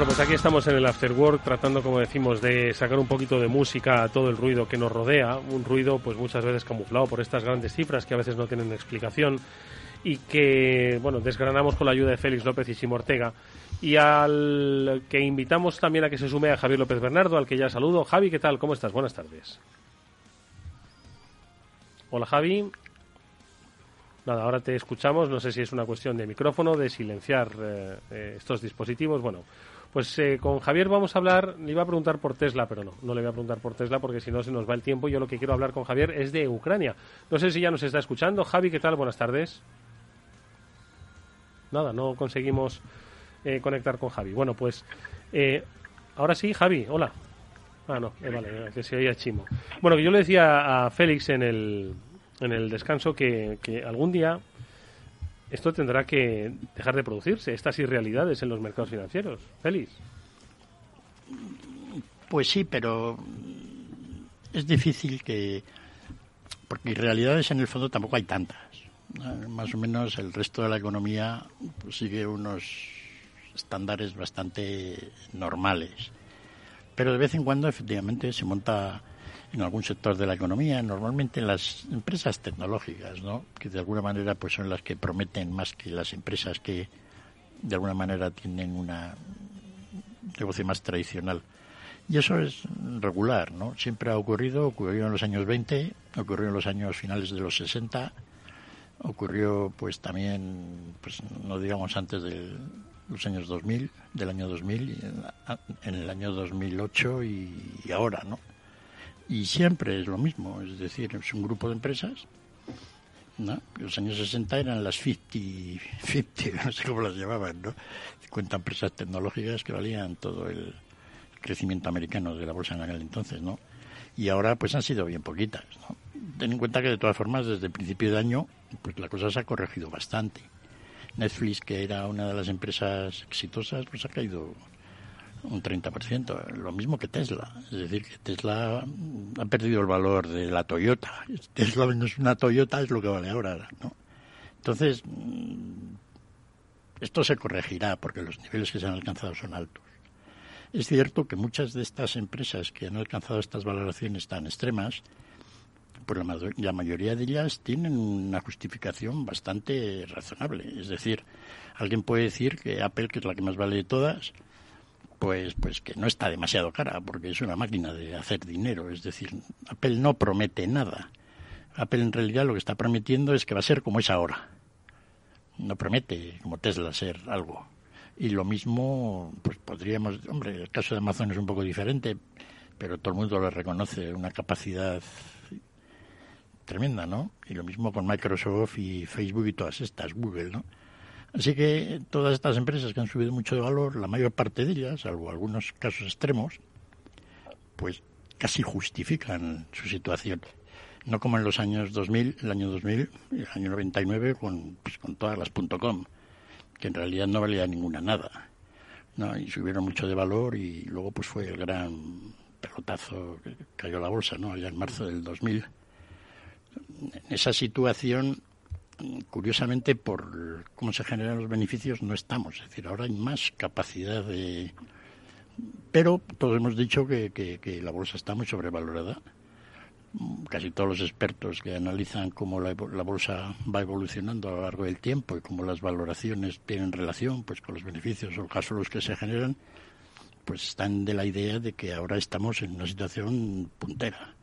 Bueno, pues aquí estamos en el After Work tratando, como decimos, de sacar un poquito de música a todo el ruido que nos rodea, un ruido pues muchas veces camuflado por estas grandes cifras que a veces no tienen explicación y que, bueno, desgranamos con la ayuda de Félix López y Sim Ortega y al que invitamos también a que se sume a Javier López Bernardo, al que ya saludo. Javi, ¿qué tal? ¿Cómo estás? Buenas tardes. Hola Javi. Nada, ahora te escuchamos. No sé si es una cuestión de micrófono, de silenciar eh, eh, estos dispositivos. Bueno, pues eh, con Javier vamos a hablar, le iba a preguntar por Tesla, pero no, no le voy a preguntar por Tesla porque si no se nos va el tiempo. Yo lo que quiero hablar con Javier es de Ucrania. No sé si ya nos está escuchando. Javi, ¿qué tal? Buenas tardes. Nada, no conseguimos eh, conectar con Javi. Bueno, pues eh, ahora sí, Javi, hola. Ah, no, vale, que se oía chimo. Bueno, que yo le decía a Félix en el, en el descanso que algún día esto tendrá que dejar de producirse, estas irrealidades en los mercados financieros. Félix. Pues sí, pero es difícil que... Porque irrealidades en el fondo tampoco hay tantas. Más o menos el resto de la economía sigue unos estándares bastante normales. Pero de vez en cuando efectivamente se monta en algún sector de la economía, normalmente en las empresas tecnológicas, ¿no? que de alguna manera pues son las que prometen más que las empresas que de alguna manera tienen una negocio más tradicional. Y eso es regular, ¿no? Siempre ha ocurrido, ocurrió en los años 20, ocurrió en los años finales de los 60, ocurrió pues también, pues no digamos antes de los años 2000, del año 2000, en el año 2008 y ahora, ¿no? Y siempre es lo mismo, es decir, es un grupo de empresas. ¿no? Los años 60 eran las 50, 50, no sé cómo las llamaban, ¿no? 50 empresas tecnológicas que valían todo el crecimiento americano de la bolsa en aquel entonces, ¿no? Y ahora pues han sido bien poquitas, ¿no? ten en cuenta que de todas formas desde el principio de año pues la cosa se ha corregido bastante. Netflix, que era una de las empresas exitosas, pues ha caído un 30%, lo mismo que Tesla. Es decir, que Tesla ha perdido el valor de la Toyota. Tesla no es una Toyota, es lo que vale ahora, ¿no? Entonces, mm, esto se corregirá porque los niveles que se han alcanzado son altos. Es cierto que muchas de estas empresas que han alcanzado estas valoraciones tan extremas, pues la, la, mayoría de ellas tienen una justificación bastante razonable. Es decir, alguien puede decir que Apple, que es la que más vale de todas, pues, pues que no está demasiado cara, porque es una máquina de hacer dinero. Es decir, Apple no promete nada. Apple en realidad lo que está prometiendo es que va a ser como es ahora. No promete, como Tesla, ser algo. Y lo mismo, pues podríamos, hombre, el caso de Amazon es un poco diferente, pero todo el mundo le reconoce una capacidad tremenda, ¿no? Y lo mismo con Microsoft y Facebook y todas estas, Google, ¿no? Así que todas estas empresas que han subido mucho de valor, la mayor parte de ellas, salvo algunos casos extremos, pues casi justifican su situación no como en los años 2000, el año 2000 y el año 99 con, pues, con todas las .com, que en realidad no valía ninguna nada. ¿no? Y subieron mucho de valor y luego pues fue el gran pelotazo que cayó la bolsa, ¿no? Allá en marzo del 2000. En esa situación, curiosamente, por cómo se generan los beneficios, no estamos. Es decir, ahora hay más capacidad de... Pero todos hemos dicho que, la bolsa está muy sobrevalorada casi todos los expertos que analizan cómo la, bolsa va evolucionando a lo largo del tiempo y cómo las valoraciones tienen relación pues con los beneficios o casos los que se generan, pues están de la idea de que ahora estamos en una situación puntera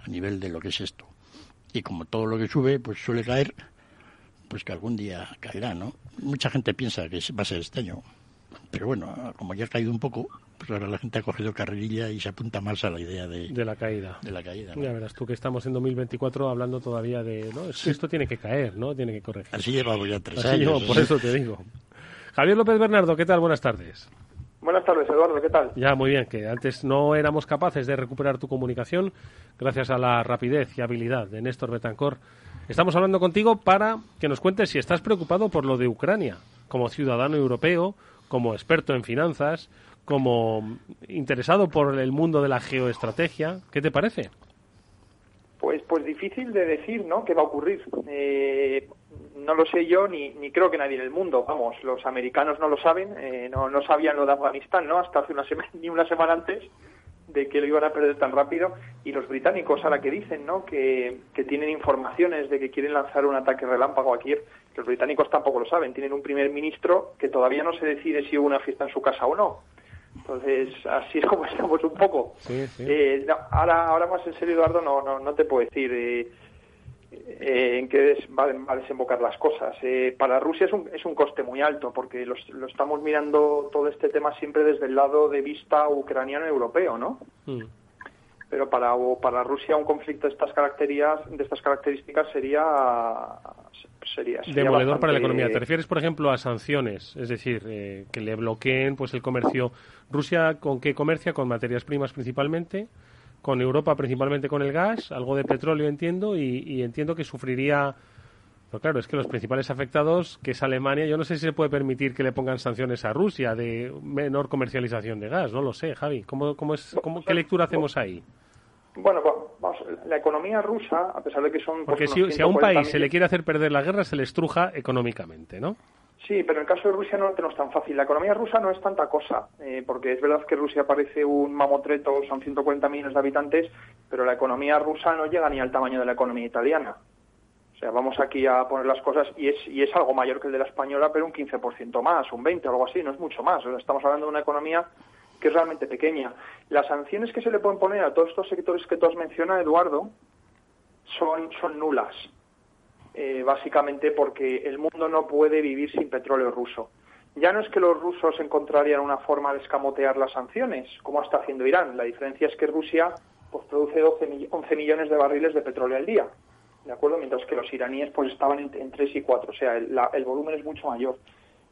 a nivel de lo que es esto. Y como todo lo que sube, pues suele caer, pues que algún día caerá, ¿no? Mucha gente piensa que va a ser este año, pero bueno, como ya ha caído un poco, pues ahora la gente ha cogido carrerilla y se apunta más a la idea de, de la caída. De la caída Ya verás tú que estamos en 2024 hablando todavía de, ¿no? esto tiene que caer, ¿no? Tiene que corregir. Así llevamos ya tres años. por eso te digo. Javier López Bernardo, ¿qué tal? Buenas tardes. Buenas tardes, Eduardo, ¿qué tal? Ya, muy bien, que antes no éramos capaces de recuperar tu comunicación gracias a la rapidez y habilidad de Néstor Betancor. Estamos hablando contigo para que nos cuentes si estás preocupado por lo de Ucrania, como ciudadano europeo, como experto en finanzas, como interesado por el mundo de la geoestrategia. ¿Qué te parece? Pues, pues difícil de decir, ¿no? ¿Qué va a ocurrir? Eh, no lo sé yo ni, creo que nadie en el mundo. Vamos, los americanos no lo saben, eh, no, no sabían lo de Afganistán, ¿no? Hasta hace una semana, ni una semana antes de que lo iban a perder tan rápido. Y los británicos, a la que dicen, ¿no? Que, que tienen informaciones de que quieren lanzar un ataque relámpago aquí, los británicos tampoco lo saben. Tienen un primer ministro que todavía no se decide si hubo una fiesta en su casa o no entonces, así es como estamos un poco. Eh, ahora, ahora más en serio, Eduardo, no, no, no te puedo decir eh, eh, en qué van a desembocar las cosas. para Rusia es un, es un coste muy alto, porque lo estamos mirando todo este tema siempre desde el lado de vista ucraniano-europeo, ¿no? Mm. Pero para, para Rusia un conflicto de estas características, de estas características sería sería, demoledor para la economía. ¿Te refieres, por ejemplo, a sanciones? Es decir, eh, que le bloqueen pues el comercio. ¿Rusia con qué comercia? Con materias primas principalmente, con Europa principalmente con el gas, algo de petróleo entiendo, y, entiendo que sufriría... Pero claro, es que los principales afectados, que es Alemania, yo no sé si se puede permitir que le pongan sanciones a Rusia de menor comercialización de gas, no lo sé, Javi. ¿Cómo, cómo es, cómo, ¿Qué lectura hacemos ahí? Bueno, vamos, la economía rusa, a pesar de que son... Porque si, a un país se le quiere hacer perder la guerra, se le estruja económicamente, ¿no? Sí, pero en el caso de Rusia no, no es tan fácil. La economía rusa no es tanta cosa, eh, porque es verdad que Rusia parece un mamotreto, son 140 millones de habitantes, pero la economía rusa no llega ni al tamaño de la economía italiana. O sea, vamos aquí a poner las cosas y es, y es algo mayor que el de la española, pero un 15% más, un 20% algo así, no es mucho más. O sea, estamos hablando de una economía que es realmente pequeña. Las sanciones que se le pueden poner a todos estos sectores que tú has mencionado, Eduardo, son, son nulas. Eh, básicamente porque el mundo no puede vivir sin petróleo ruso. Ya no es que los rusos encontrarían una forma de escamotear las sanciones, como está haciendo Irán. La diferencia es que Rusia pues, produce 12, 11 millones de barriles de petróleo al día, ¿de acuerdo? Mientras que los iraníes pues estaban en, 3 y 4, o sea, el volumen es mucho mayor.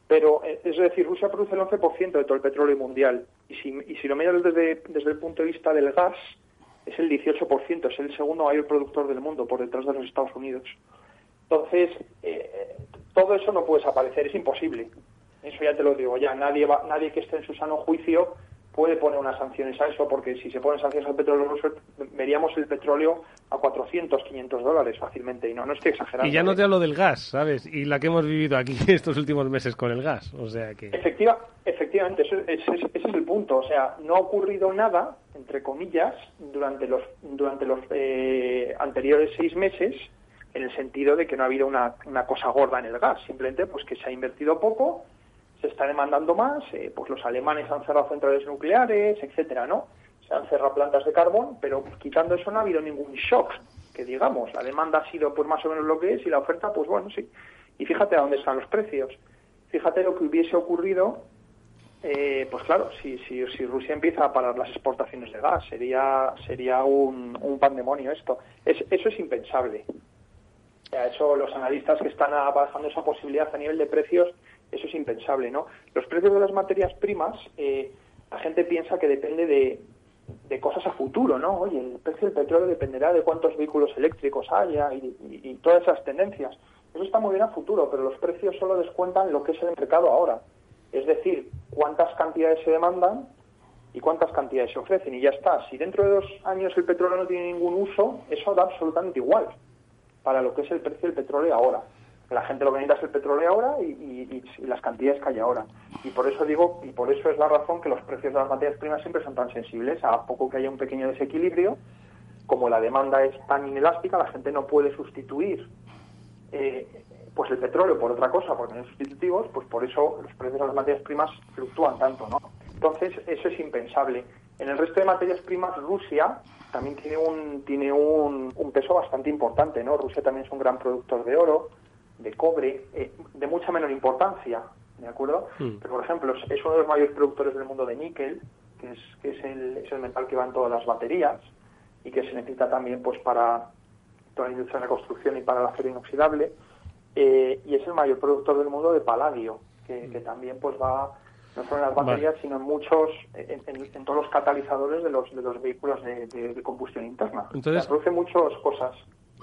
Pero, eh, es decir, Rusia produce el 11% de todo el petróleo mundial. Y si, lo miras desde el punto de vista del gas, es el 18%, es el segundo mayor productor del mundo por detrás de los Estados Unidos. Entonces, eh, todo eso no puede desaparecer, es imposible. Eso ya te lo digo, ya nadie, va, nadie que esté en su sano juicio puede poner unas sanciones a eso, porque si se ponen sanciones al petróleo ruso, veríamos el petróleo a 400, 500 dólares fácilmente, y no, no estoy exagerando. Y ya no ¿eh? te hablo del gas, ¿sabes? Y la que hemos vivido aquí estos últimos meses con el gas, o sea que... Efectiva, efectivamente, ese, ese, es el punto, o sea, no ha ocurrido nada, entre comillas, durante los, durante los eh, anteriores seis meses, en el sentido de que no ha habido una, una cosa gorda en el gas, simplemente pues que se ha invertido poco, se está demandando más, eh, pues los alemanes han cerrado centrales nucleares, etcétera, ¿no? Se han cerrado plantas de carbón, pero quitando eso no ha habido ningún shock, que digamos, la demanda ha sido pues más o menos lo que es y la oferta, pues bueno, sí. Y fíjate a dónde están los precios. Fíjate lo que hubiese ocurrido, eh, pues claro, si, si, si Rusia empieza a parar las exportaciones de gas, sería, sería un, un pandemonio esto. Es, eso es impensable. Eso los analistas que están barajando esa posibilidad a nivel de precios eso es impensable, ¿no? Los precios de las materias primas, eh, la gente piensa que depende de, de, cosas a futuro, ¿no? Oye, el precio del petróleo dependerá de cuántos vehículos eléctricos haya y, todas esas tendencias. Eso está muy bien a futuro, pero los precios solo descuentan lo que es el mercado ahora. Es decir, cuántas cantidades se demandan y cuántas cantidades se ofrecen. Y ya está. Si dentro de dos años el petróleo no tiene ningún uso, eso da absolutamente igual para lo que es el precio del petróleo ahora. La gente lo que necesita es el petróleo ahora y, las cantidades que hay ahora. Y por eso digo, y por eso es la razón que los precios de las materias primas siempre son tan sensibles. A poco que haya un pequeño desequilibrio, como la demanda es tan inelástica, la gente no puede sustituir eh, pues el petróleo por otra cosa, no son sustitutivos, pues por eso los precios de las materias primas fluctúan tanto, ¿no? Entonces, eso es impensable. En el resto de materias primas, Rusia también tiene un, tiene un, un peso bastante importante, ¿no? Rusia también es un gran productor de oro, de cobre eh, de mucha menor importancia, ¿de acuerdo? Hmm. Pero, por ejemplo, es uno de los mayores productores del mundo de níquel, que es, que es, el, es el metal que va en todas las baterías y que se necesita también pues para toda la industria de la construcción y para el acero inoxidable, eh, y es el mayor productor del mundo de paladio, que, hmm. también pues va no solo en las baterías, sino en muchos, en, todos los catalizadores de los, de los vehículos de, combustión interna. Entonces, produce muchas cosas.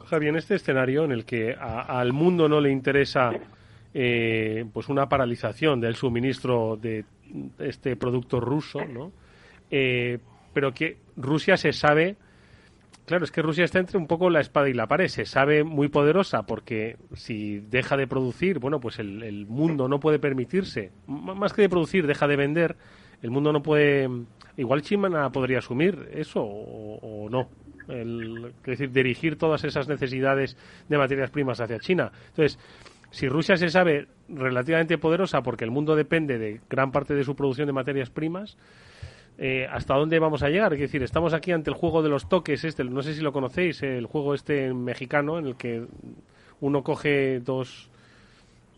Javi, en este escenario en el que al mundo no le interesa eh, pues una paralización del suministro de este producto ruso, ¿no? Eh, pero que Rusia se sabe, claro, es que Rusia está entre un poco la espada y la pared, se sabe muy poderosa porque si deja de producir, bueno, pues el, mundo no puede permitirse, más que de producir, deja de vender, el mundo no puede, igual China podría asumir eso o no. El, decir, dirigir todas esas necesidades de materias primas hacia China. Entonces, si Rusia se sabe relativamente poderosa porque el mundo depende de gran parte de su producción de materias primas, eh, ¿hasta dónde vamos a llegar? Es decir, estamos aquí ante el juego de los toques, este, no sé si lo conocéis, el juego este mexicano en el que uno coge dos,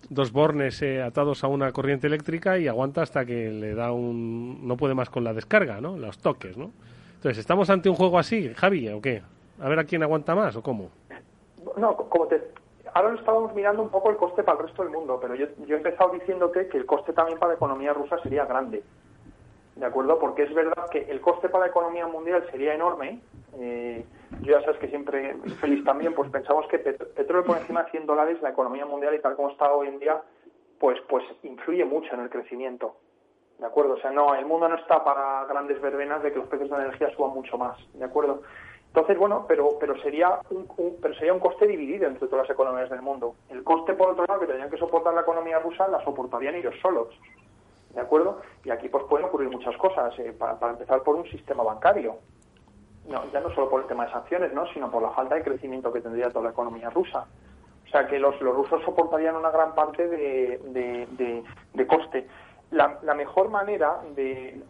dos bornes eh, atados a una corriente eléctrica y aguanta hasta que le da un... no puede más con la descarga, ¿no? Los toques, ¿no? Entonces, ¿estamos ante un juego así, Javi, o qué? A ver a quién aguanta más o cómo. No, como te... Ahora estábamos mirando un poco el coste para el resto del mundo, pero yo, yo he empezado diciéndote que el coste también para la economía rusa sería grande. ¿De acuerdo? Porque es verdad que el coste para la economía mundial sería enorme. Eh, yo ya sabes que siempre, feliz también, pues pensamos que petróleo por encima de 100 dólares, la economía mundial y tal como está hoy en día, pues, pues influye mucho en el crecimiento. ¿de acuerdo? O sea, no, el mundo no está para grandes verbenas de que los precios de la energía suban mucho más, ¿de acuerdo? Entonces, bueno, pero, pero, sería un, pero sería un coste dividido entre todas las economías del mundo. El coste, por otro lado, que tendrían que soportar la economía rusa, la soportarían ellos solos, ¿de acuerdo? Y aquí pues pueden ocurrir muchas cosas, eh, para, empezar por un sistema bancario. No, ya no solo por el tema de sanciones, ¿no? sino por la falta de crecimiento que tendría toda la economía rusa. O sea que los, los rusos soportarían una gran parte de, de, de coste la, mejor manera de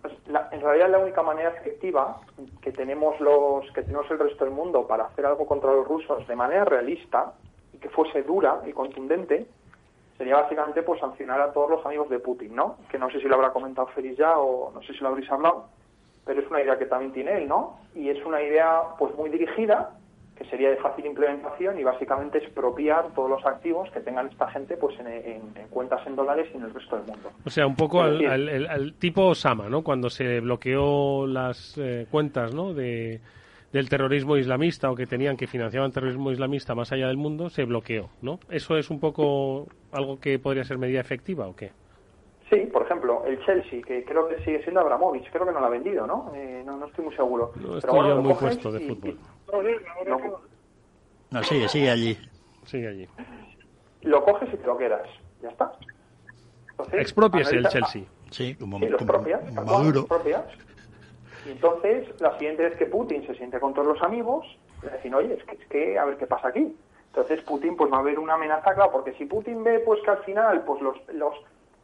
en realidad la única manera efectiva que tenemos los que tenemos el resto del mundo para hacer algo contra los rusos de manera realista y que fuese dura y contundente sería básicamente pues sancionar a todos los amigos de Putin no que no sé si lo habrá comentado Félix ya o no sé si lo habréis hablado pero es una idea que también tiene él no y es una idea pues muy dirigida que sería de fácil implementación y básicamente expropiar todos los activos que tengan esta gente pues en, cuentas en dólares y en el resto del mundo. O sea, un poco al, tipo Osama, ¿no? Cuando se bloqueó las eh, cuentas, ¿no? De, del terrorismo islamista o que tenían que financiaban terrorismo islamista más allá del mundo, se bloqueó, ¿no? ¿Eso es un poco algo que podría ser medida efectiva o qué? Sí, por ejemplo, el Chelsea, que creo que sigue siendo Abramovich, creo que no lo ha vendido, ¿no? Eh, no, no, estoy muy seguro. No estoy yo muy puesto de fútbol. no, sigue, sigue allí. Sigue allí. Lo coges y te lo quedas. Ya está. Expropias el Chelsea. Sí, como, sí, los propias, Maduro. propias. Entonces, la siguiente vez que Putin se siente con todos los amigos, le dicen, oye, es que, es que a ver qué pasa aquí. Entonces Putin pues va a haber una amenaza, claro, porque si Putin ve pues que al final pues los, los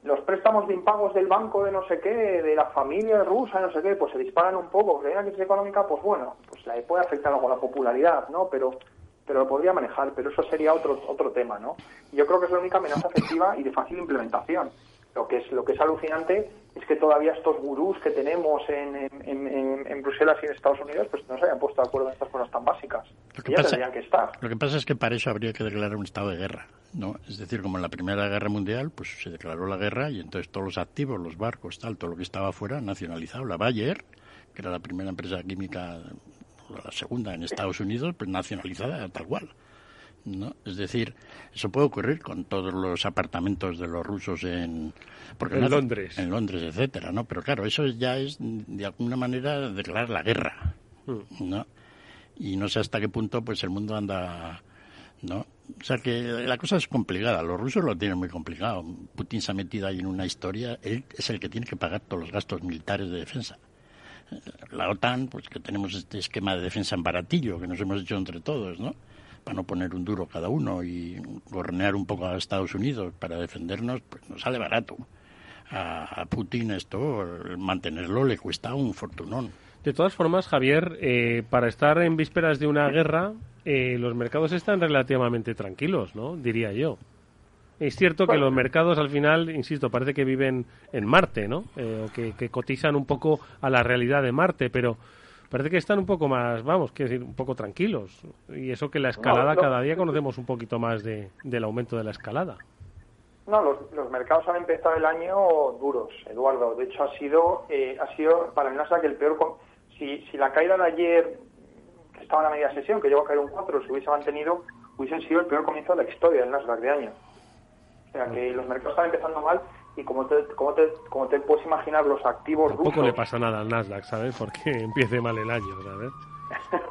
los préstamos de impagos del banco de no sé qué, de la familia rusa, no sé qué, pues se disparan un poco, porque hay una crisis económica, pues bueno, pues la puede afectar algo a la popularidad, ¿no? Pero pero lo podría manejar, pero eso sería otro otro tema, ¿no? Yo creo que es la única amenaza efectiva y de fácil implementación. Lo que es lo que es alucinante es que todavía estos gurús que tenemos en, en, en, Bruselas y en Estados Unidos pues no se hayan puesto de acuerdo en estas cosas tan básicas. Lo que, pasa, que estar. lo que pasa es que para eso habría que declarar un estado de guerra. ¿no? Es decir, como en la Primera Guerra Mundial, pues se declaró la guerra y entonces todos los activos, los barcos, tal, todo lo que estaba afuera, nacionalizado. La Bayer, que era la primera empresa química, la segunda en Estados Unidos, pues nacionalizada tal cual. ¿No? Es decir, eso puede ocurrir con todos los apartamentos de los rusos en, porque en Londres. En Londres, etcétera, ¿no? Pero claro, eso ya es de alguna manera declarar la guerra, hmm. ¿no? Y no sé hasta qué punto pues el mundo anda, ¿no? O sea que la cosa es complicada, los rusos lo tienen muy complicado. Putin se ha metido ahí en una historia, él es el que tiene que pagar todos los gastos militares de defensa. La OTAN, pues que tenemos este esquema de defensa en baratillo que nos hemos hecho entre todos, ¿no? Para no poner un duro cada uno y gornear un poco a Estados Unidos para defendernos, pues nos sale barato. A, Putin esto, mantenerlo le cuesta un fortunón. De todas formas, Javier, eh, para estar en vísperas de una guerra, eh, los mercados están relativamente tranquilos, ¿no? Diría yo. Es cierto que los mercados al final, insisto, parece que viven en Marte, ¿no? Eh, o que, que, cotizan un poco a la realidad de Marte, pero parece que están un poco más, vamos, quiero decir, un poco tranquilos. Y eso que la escalada, cada día conocemos un poquito más de, del aumento de la escalada. No, los, los, mercados han empezado el año duros, Eduardo. De hecho, ha sido, eh, ha sido para el Nasdaq el peor. Si, si la caída de ayer, que estaba en la media sesión, que llegó a caer un 4, se hubiese mantenido, hubiese sido el peor comienzo de la historia del Nasdaq de año. O sea, que los mercados están empezando mal y como te, como te, como te puedes imaginar, los activos Tampoco rusos... le pasa nada al Nasdaq, ¿sabes? Porque empiece mal el año, ¿sabes?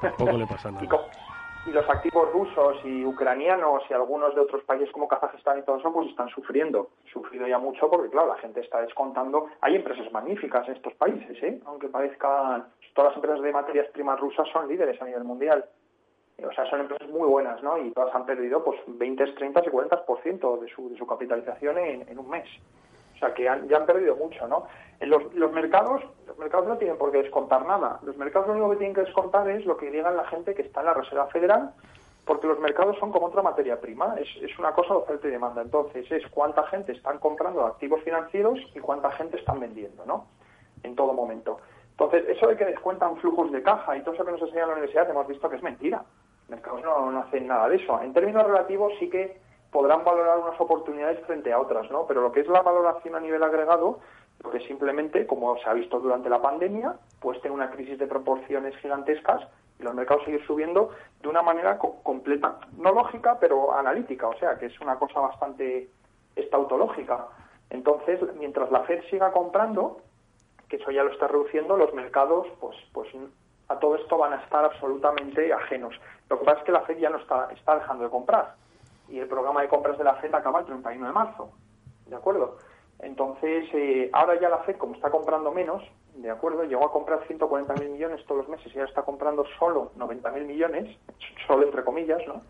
Tampoco le pasa nada. Y, los activos rusos y ucranianos y algunos de otros países como Kazajistán y todo eso, pues están sufriendo. Sufrido ya mucho porque, claro, la gente está descontando. Hay empresas magníficas en estos países, ¿eh? Aunque parezcan... Todas las empresas de materias primas rusas son líderes a nivel mundial. O sea, son empresas muy buenas, ¿no? Y todas han perdido pues 20, 30 y 40% de su, de su capitalización en, en un mes. O sea, que ya han perdido mucho, ¿no? Los, los, mercados los mercados no tienen por qué descontar nada. Los mercados lo único que tienen que descontar es lo que digan la gente que está en la Reserva Federal, porque los mercados son como otra materia prima. Es, una cosa de oferta y demanda. Entonces, es cuánta gente están comprando activos financieros y cuánta gente están vendiendo, ¿no? En todo momento. Entonces, eso de que descuentan flujos de caja y todo eso que nos enseña la universidad, hemos visto que es mentira. Los mercados no hacen nada de eso. En términos relativos, sí que podrán valorar unas oportunidades frente a otras, ¿no? Pero lo que es la valoración a nivel agregado, lo que simplemente, como se ha visto durante la pandemia, pues tiene una crisis de proporciones gigantescas y los mercados siguen subiendo de una manera completa, no lógica, pero analítica, o sea, que es una cosa bastante estautológica. Entonces, mientras la Fed siga comprando, que eso ya lo está reduciendo, los mercados, pues, pues a todo esto van a estar absolutamente ajenos. Lo que pasa es que la Fed ya no está, está dejando de comprar y el programa de compras de la FED acaba el 31 de marzo, ¿de acuerdo? Entonces, eh, ahora ya la FED, como está comprando menos, ¿de acuerdo? Llegó a comprar 140.000 millones todos los meses y ahora está comprando solo 90.000 millones, solo entre comillas, ¿no?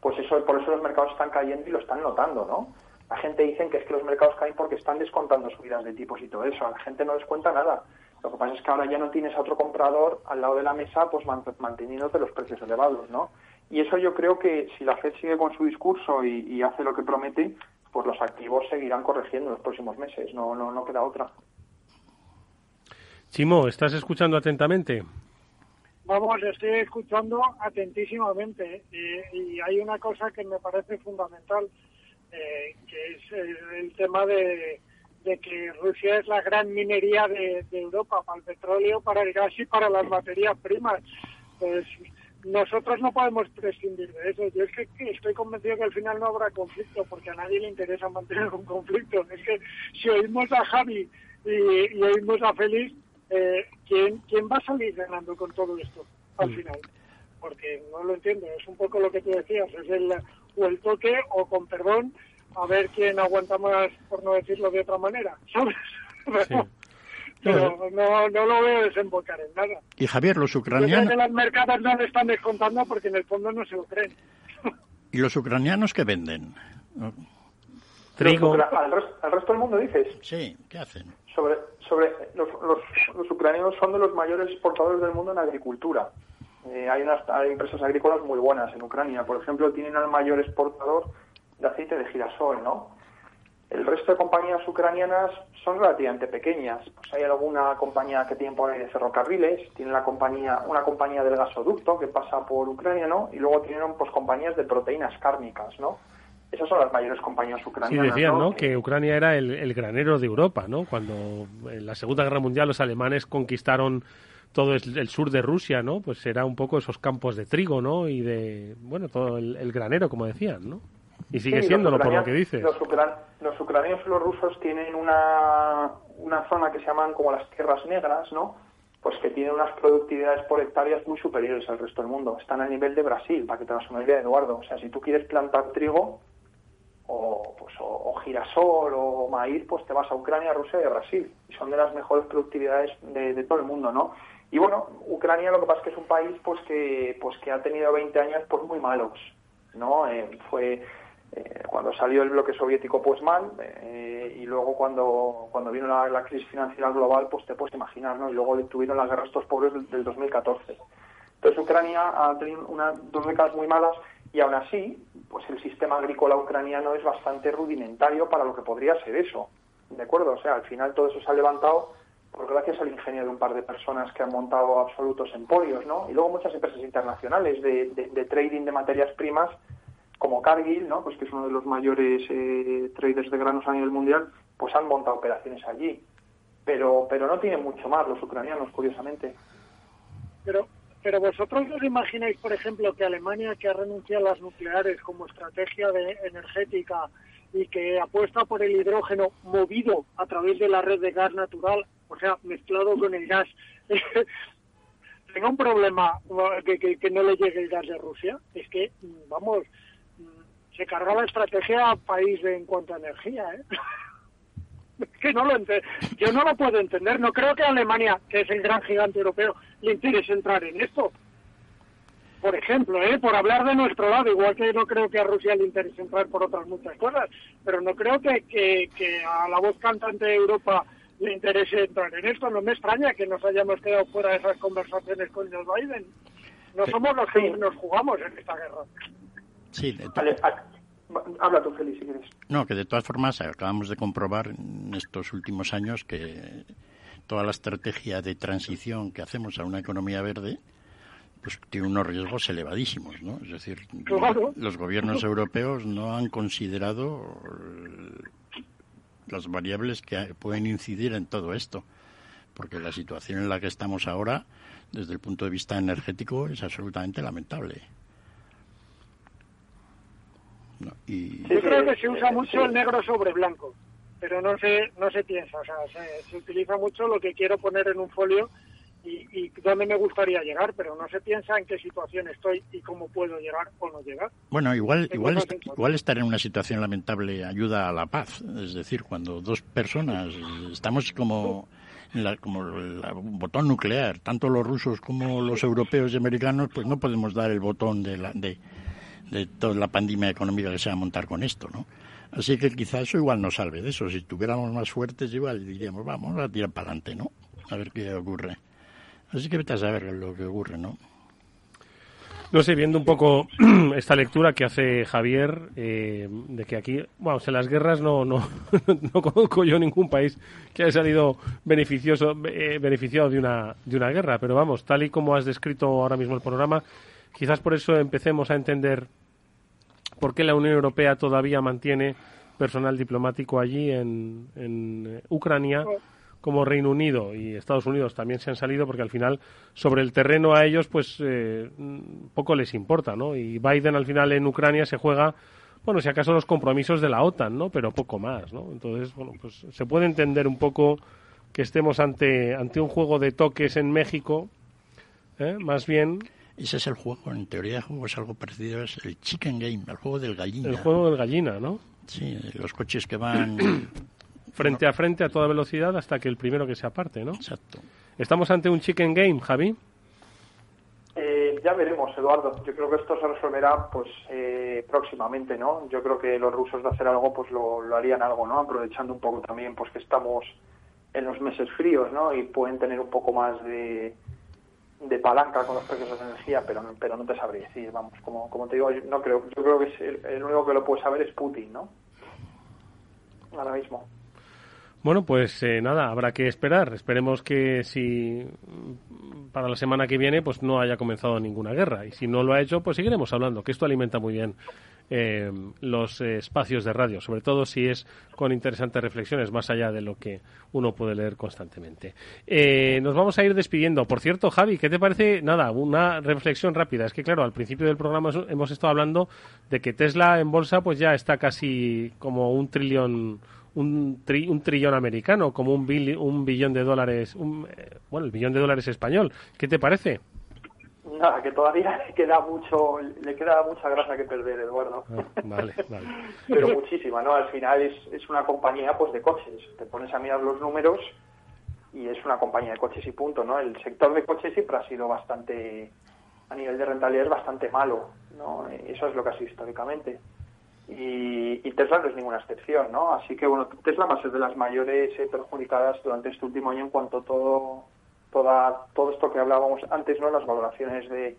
Pues eso, por eso los mercados están cayendo y lo están notando, ¿no? La gente dice que es que los mercados caen porque están descontando subidas de tipos y todo eso. A la gente no descuenta nada. Lo que pasa es que ahora ya no tienes a otro comprador al lado de la mesa pues manteniéndote los precios elevados, ¿no? Y eso yo creo que si la Fed sigue con su discurso y, hace lo que promete, pues los activos seguirán corrigiendo en los próximos meses, no, no, no queda otra. Chimo, ¿estás escuchando atentamente? Vamos, estoy escuchando atentísimamente eh, y hay una cosa que me parece fundamental, eh, que es el, tema de, que Rusia es la gran minería de, de, Europa para el petróleo, para el gas y para las materias primas. Pues nosotros no podemos prescindir de eso. Yo es que estoy convencido que al final no habrá conflicto, porque a nadie le interesa mantener un conflicto. Es que si oímos a Javi y, oímos a Félix, eh, ¿quién, ¿quién va a salir ganando con todo esto al mm. final? Porque no lo entiendo. Es un poco lo que tú decías, es el, o el toque o con perdón, a ver quién aguanta más, por no decirlo de otra manera, ¿sabes? Pero no, no lo veo desembocar en nada. Y Javier, los ucranianos... que las mercadas no le están descontando porque en el fondo no se lo creen. ¿Y los ucranianos qué venden? Trigo. ¿Al, resto, del mundo dices? Sí, ¿qué hacen? Sobre, sobre los, los, ucranianos son de los mayores exportadores del mundo en agricultura. Eh, hay unas hay empresas agrícolas muy buenas en Ucrania. Por ejemplo, tienen al mayor exportador de aceite de girasol, ¿no? El resto de compañías ucranianas son relativamente pequeñas. Pues hay alguna compañía que tiene por ahí de ferrocarriles, tiene la compañía, una compañía del gasoducto que pasa por Ucrania, ¿no? Y luego tienen pues compañías de proteínas cárnicas, ¿no? Esas son las mayores compañías ucranianas. Sí, decían, ¿no? Que Ucrania era el, granero de Europa, ¿no? Cuando en la Segunda Guerra Mundial los alemanes conquistaron todo el, sur de Rusia, ¿no? Pues era un poco esos campos de trigo, ¿no? Y de, bueno, todo el, granero, como decían, ¿no? Y sigue siéndolo por lo que dices. Los, los, ucranianos y los rusos tienen una, una zona que se llaman como las tierras negras, ¿no? Pues que tienen unas productividades por hectáreas muy superiores al resto del mundo. Están a nivel de Brasil, para que te hagas una idea, Eduardo. O sea, si tú quieres plantar trigo o, pues, o, girasol o maíz, pues te vas a Ucrania, Rusia y a Brasil. Y son de las mejores productividades de, de todo el mundo, ¿no? Y bueno, Ucrania lo que pasa es que es un país pues que pues que ha tenido 20 años pues muy malos, ¿no? Eh, fue eh, cuando salió el bloque soviético pues mal eh, y luego cuando, cuando vino la, crisis financiera global pues te puedes imaginar, ¿no? Y luego tuvieron las guerras estos pobres del, 2014. Entonces Ucrania ha tenido una, dos décadas muy malas y aún así pues el sistema agrícola ucraniano es bastante rudimentario para lo que podría ser eso, ¿de acuerdo? O sea, al final todo eso se ha levantado por gracias al ingenio de un par de personas que han montado absolutos emporios, ¿no? Y luego muchas empresas internacionales de, de trading de materias primas como Cargill, ¿no? pues que es uno de los mayores eh, traders de granos a nivel mundial, pues han montado operaciones allí. Pero, pero no tienen mucho más los ucranianos, curiosamente. Pero, pero vosotros os imagináis, por ejemplo, que Alemania, que ha renunciado a las nucleares como estrategia de energética y que apuesta por el hidrógeno movido a través de la red de gas natural, o sea, mezclado con el gas, tenga un problema que, que, que no le llegue el gas de Rusia, es que, vamos, se carga la estrategia país en cuanto a energía, ¿eh? que no lo yo no lo puedo entender. No creo que a Alemania, que es el gran gigante europeo, le interese entrar en esto. Por ejemplo, ¿eh? por hablar de nuestro lado, igual que no creo que a Rusia le interese entrar por otras muchas cosas, pero no creo que, que, a la voz cantante de Europa le interese entrar en esto. No me extraña que nos hayamos quedado fuera de esas conversaciones con el Biden. No somos los que nos jugamos en esta guerra. Sí, habla tú, Félix, si quieres. No, que de todas formas acabamos de comprobar en estos últimos años que toda la estrategia de transición que hacemos a una economía verde pues tiene unos riesgos elevadísimos, ¿no? Es decir, los gobiernos europeos no han considerado las variables que pueden incidir en todo esto, porque la situación en la que estamos ahora, desde el punto de vista energético, es absolutamente lamentable. Yo creo que se usa mucho el negro sobre blanco, pero no se, no se piensa, o sea, se, utiliza mucho lo que quiero poner en un folio y, y dónde me gustaría llegar, pero no se piensa en qué situación estoy y cómo puedo llegar o no llegar. Bueno, igual, igual, igual estar en una situación lamentable ayuda a la paz, es decir, cuando dos personas estamos como en la, como el botón nuclear, tanto los rusos como los europeos y americanos, pues no podemos dar el botón de, la, de de toda la pandemia económica que se va a montar con esto, ¿no? Así que quizá eso igual nos salve de eso. Si tuviéramos más fuertes, igual diríamos, vamos a tirar para adelante, ¿no? A ver qué ocurre. Así que vete a saber lo que ocurre, ¿no? No sé, viendo un poco esta lectura que hace Javier, eh, de que aquí, bueno, en las guerras no, no, no conozco yo ningún país que haya salido beneficioso, eh, beneficiado de una, de una guerra, pero vamos, tal y como has descrito ahora mismo el programa, Quizás por eso empecemos a entender por qué la Unión Europea todavía mantiene personal diplomático allí en, en Ucrania como Reino Unido y Estados Unidos también se han salido porque al final sobre el terreno a ellos pues eh, poco les importa, ¿no? Y Biden al final en Ucrania se juega bueno, si acaso los compromisos de la OTAN, ¿no? Pero poco más, ¿no? Entonces, bueno, pues se puede entender un poco que estemos ante, ante un juego de toques en México, ¿eh? más bien... Ese es el juego, en teoría el juego es algo parecido, es el chicken game, el juego del gallina. El juego del gallina, ¿no? Sí, los coches que van... frente a frente a toda velocidad hasta que el primero que se aparte, ¿no? Exacto. ¿Estamos ante un chicken game, Javi? Eh, ya veremos, Eduardo. Yo creo que esto se resolverá pues eh, próximamente, ¿no? Yo creo que los rusos de hacer algo, pues lo, lo, harían algo, ¿no? Aprovechando un poco también, pues que estamos en los meses fríos, ¿no? Y pueden tener un poco más de, de palanca con los precios de energía, pero pero no te sabría decir, vamos, como, como te digo, yo no creo, yo creo que es el, único que lo puede saber es Putin, ¿no? Ahora mismo. Bueno, pues eh, nada, habrá que esperar. Esperemos que si para la semana que viene pues no haya comenzado ninguna guerra y si no lo ha hecho, pues seguiremos hablando, que esto alimenta muy bien eh, los eh, espacios de radio, sobre todo si es con interesantes reflexiones más allá de lo que uno puede leer constantemente. Eh, nos vamos a ir despidiendo. Por cierto, Javi, ¿qué te parece? Nada, una reflexión rápida. Es que, claro, al principio del programa hemos estado hablando de que Tesla en bolsa pues ya está casi como un trillón. Un, un, trillón americano, como un, un billón de dólares, un, bueno, el billón de dólares español. ¿Qué te parece? Nada, que todavía le queda mucho, le queda mucha grasa que perder, Eduardo. Ah, vale, vale. Pero muchísima, ¿no? Al final es, es una compañía pues de coches. Te pones a mirar los números y es una compañía de coches y punto, ¿no? El sector de coches siempre ha sido bastante, a nivel de rentabilidad es bastante malo, ¿no? Eso es lo que ha sido históricamente. Y, y, Tesla no es ninguna excepción, ¿no? Así que, bueno, Tesla va a ser de las mayores eh, perjudicadas durante este último año en cuanto todo toda, todo esto que hablábamos antes, ¿no? Las valoraciones de,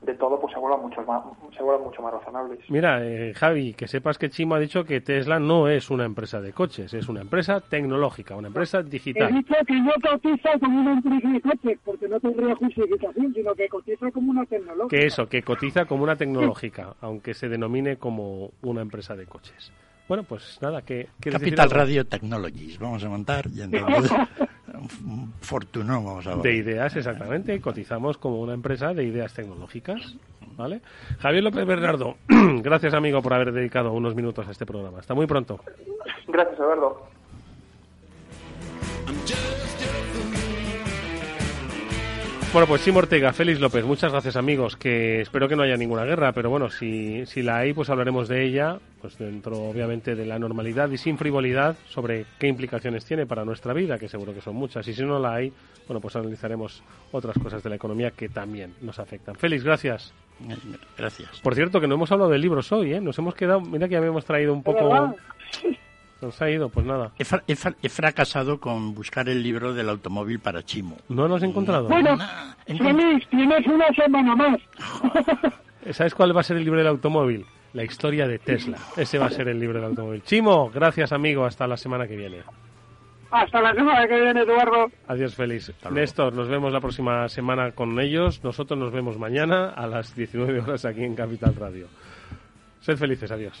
de todo pues se vuelvan mucho más se vuelvan mucho más razonables. Mira, eh, Javi, que sepas que Chimo ha dicho que Tesla no es una empresa de coches, es una empresa tecnológica, una empresa digital. He dicho que no cotiza como una empresa de coches, porque no tendría justificación, sino que cotiza como una tecnológica. Que eso, que cotiza como una tecnológica, aunque se denomine como una empresa de coches. Bueno, pues nada, que... Capital Radio Technologies, vamos a montar y entonces... Fortuno, vamos a ver. De ideas, exactamente. Cotizamos como una empresa de ideas tecnológicas. ¿Vale? Javier López Bernardo, gracias amigo por haber dedicado unos minutos a este programa. Hasta muy pronto. Gracias, Eduardo. Bueno, pues Sim Ortega, Félix López, muchas gracias amigos, que espero que no haya ninguna guerra, pero bueno, si, si la hay, pues hablaremos de ella, pues dentro obviamente de la normalidad y sin frivolidad sobre qué implicaciones tiene para nuestra vida, que seguro que son muchas, y si no la hay, bueno, pues analizaremos otras cosas de la economía que también nos afectan. Félix, gracias. Gracias. Por cierto, que no hemos hablado de libros hoy, ¿eh? Nos hemos quedado, mira que ya habíamos traído un poco... Nos ha ido, pues nada. He, fracasado con buscar el libro del automóvil para Chimo. ¿No lo has encontrado? Bueno, Félix, tienes una semana más. ¿Sabes cuál va a ser el libro del automóvil? La historia de Tesla. Ese va a ser el libro del automóvil. Chimo, gracias amigo. Hasta la semana que viene. Hasta la semana que viene, Eduardo. Adiós, Félix. Néstor, nos vemos la próxima semana con ellos. Nosotros nos vemos mañana a las 19 horas aquí en Capital Radio. Sed felices, adiós.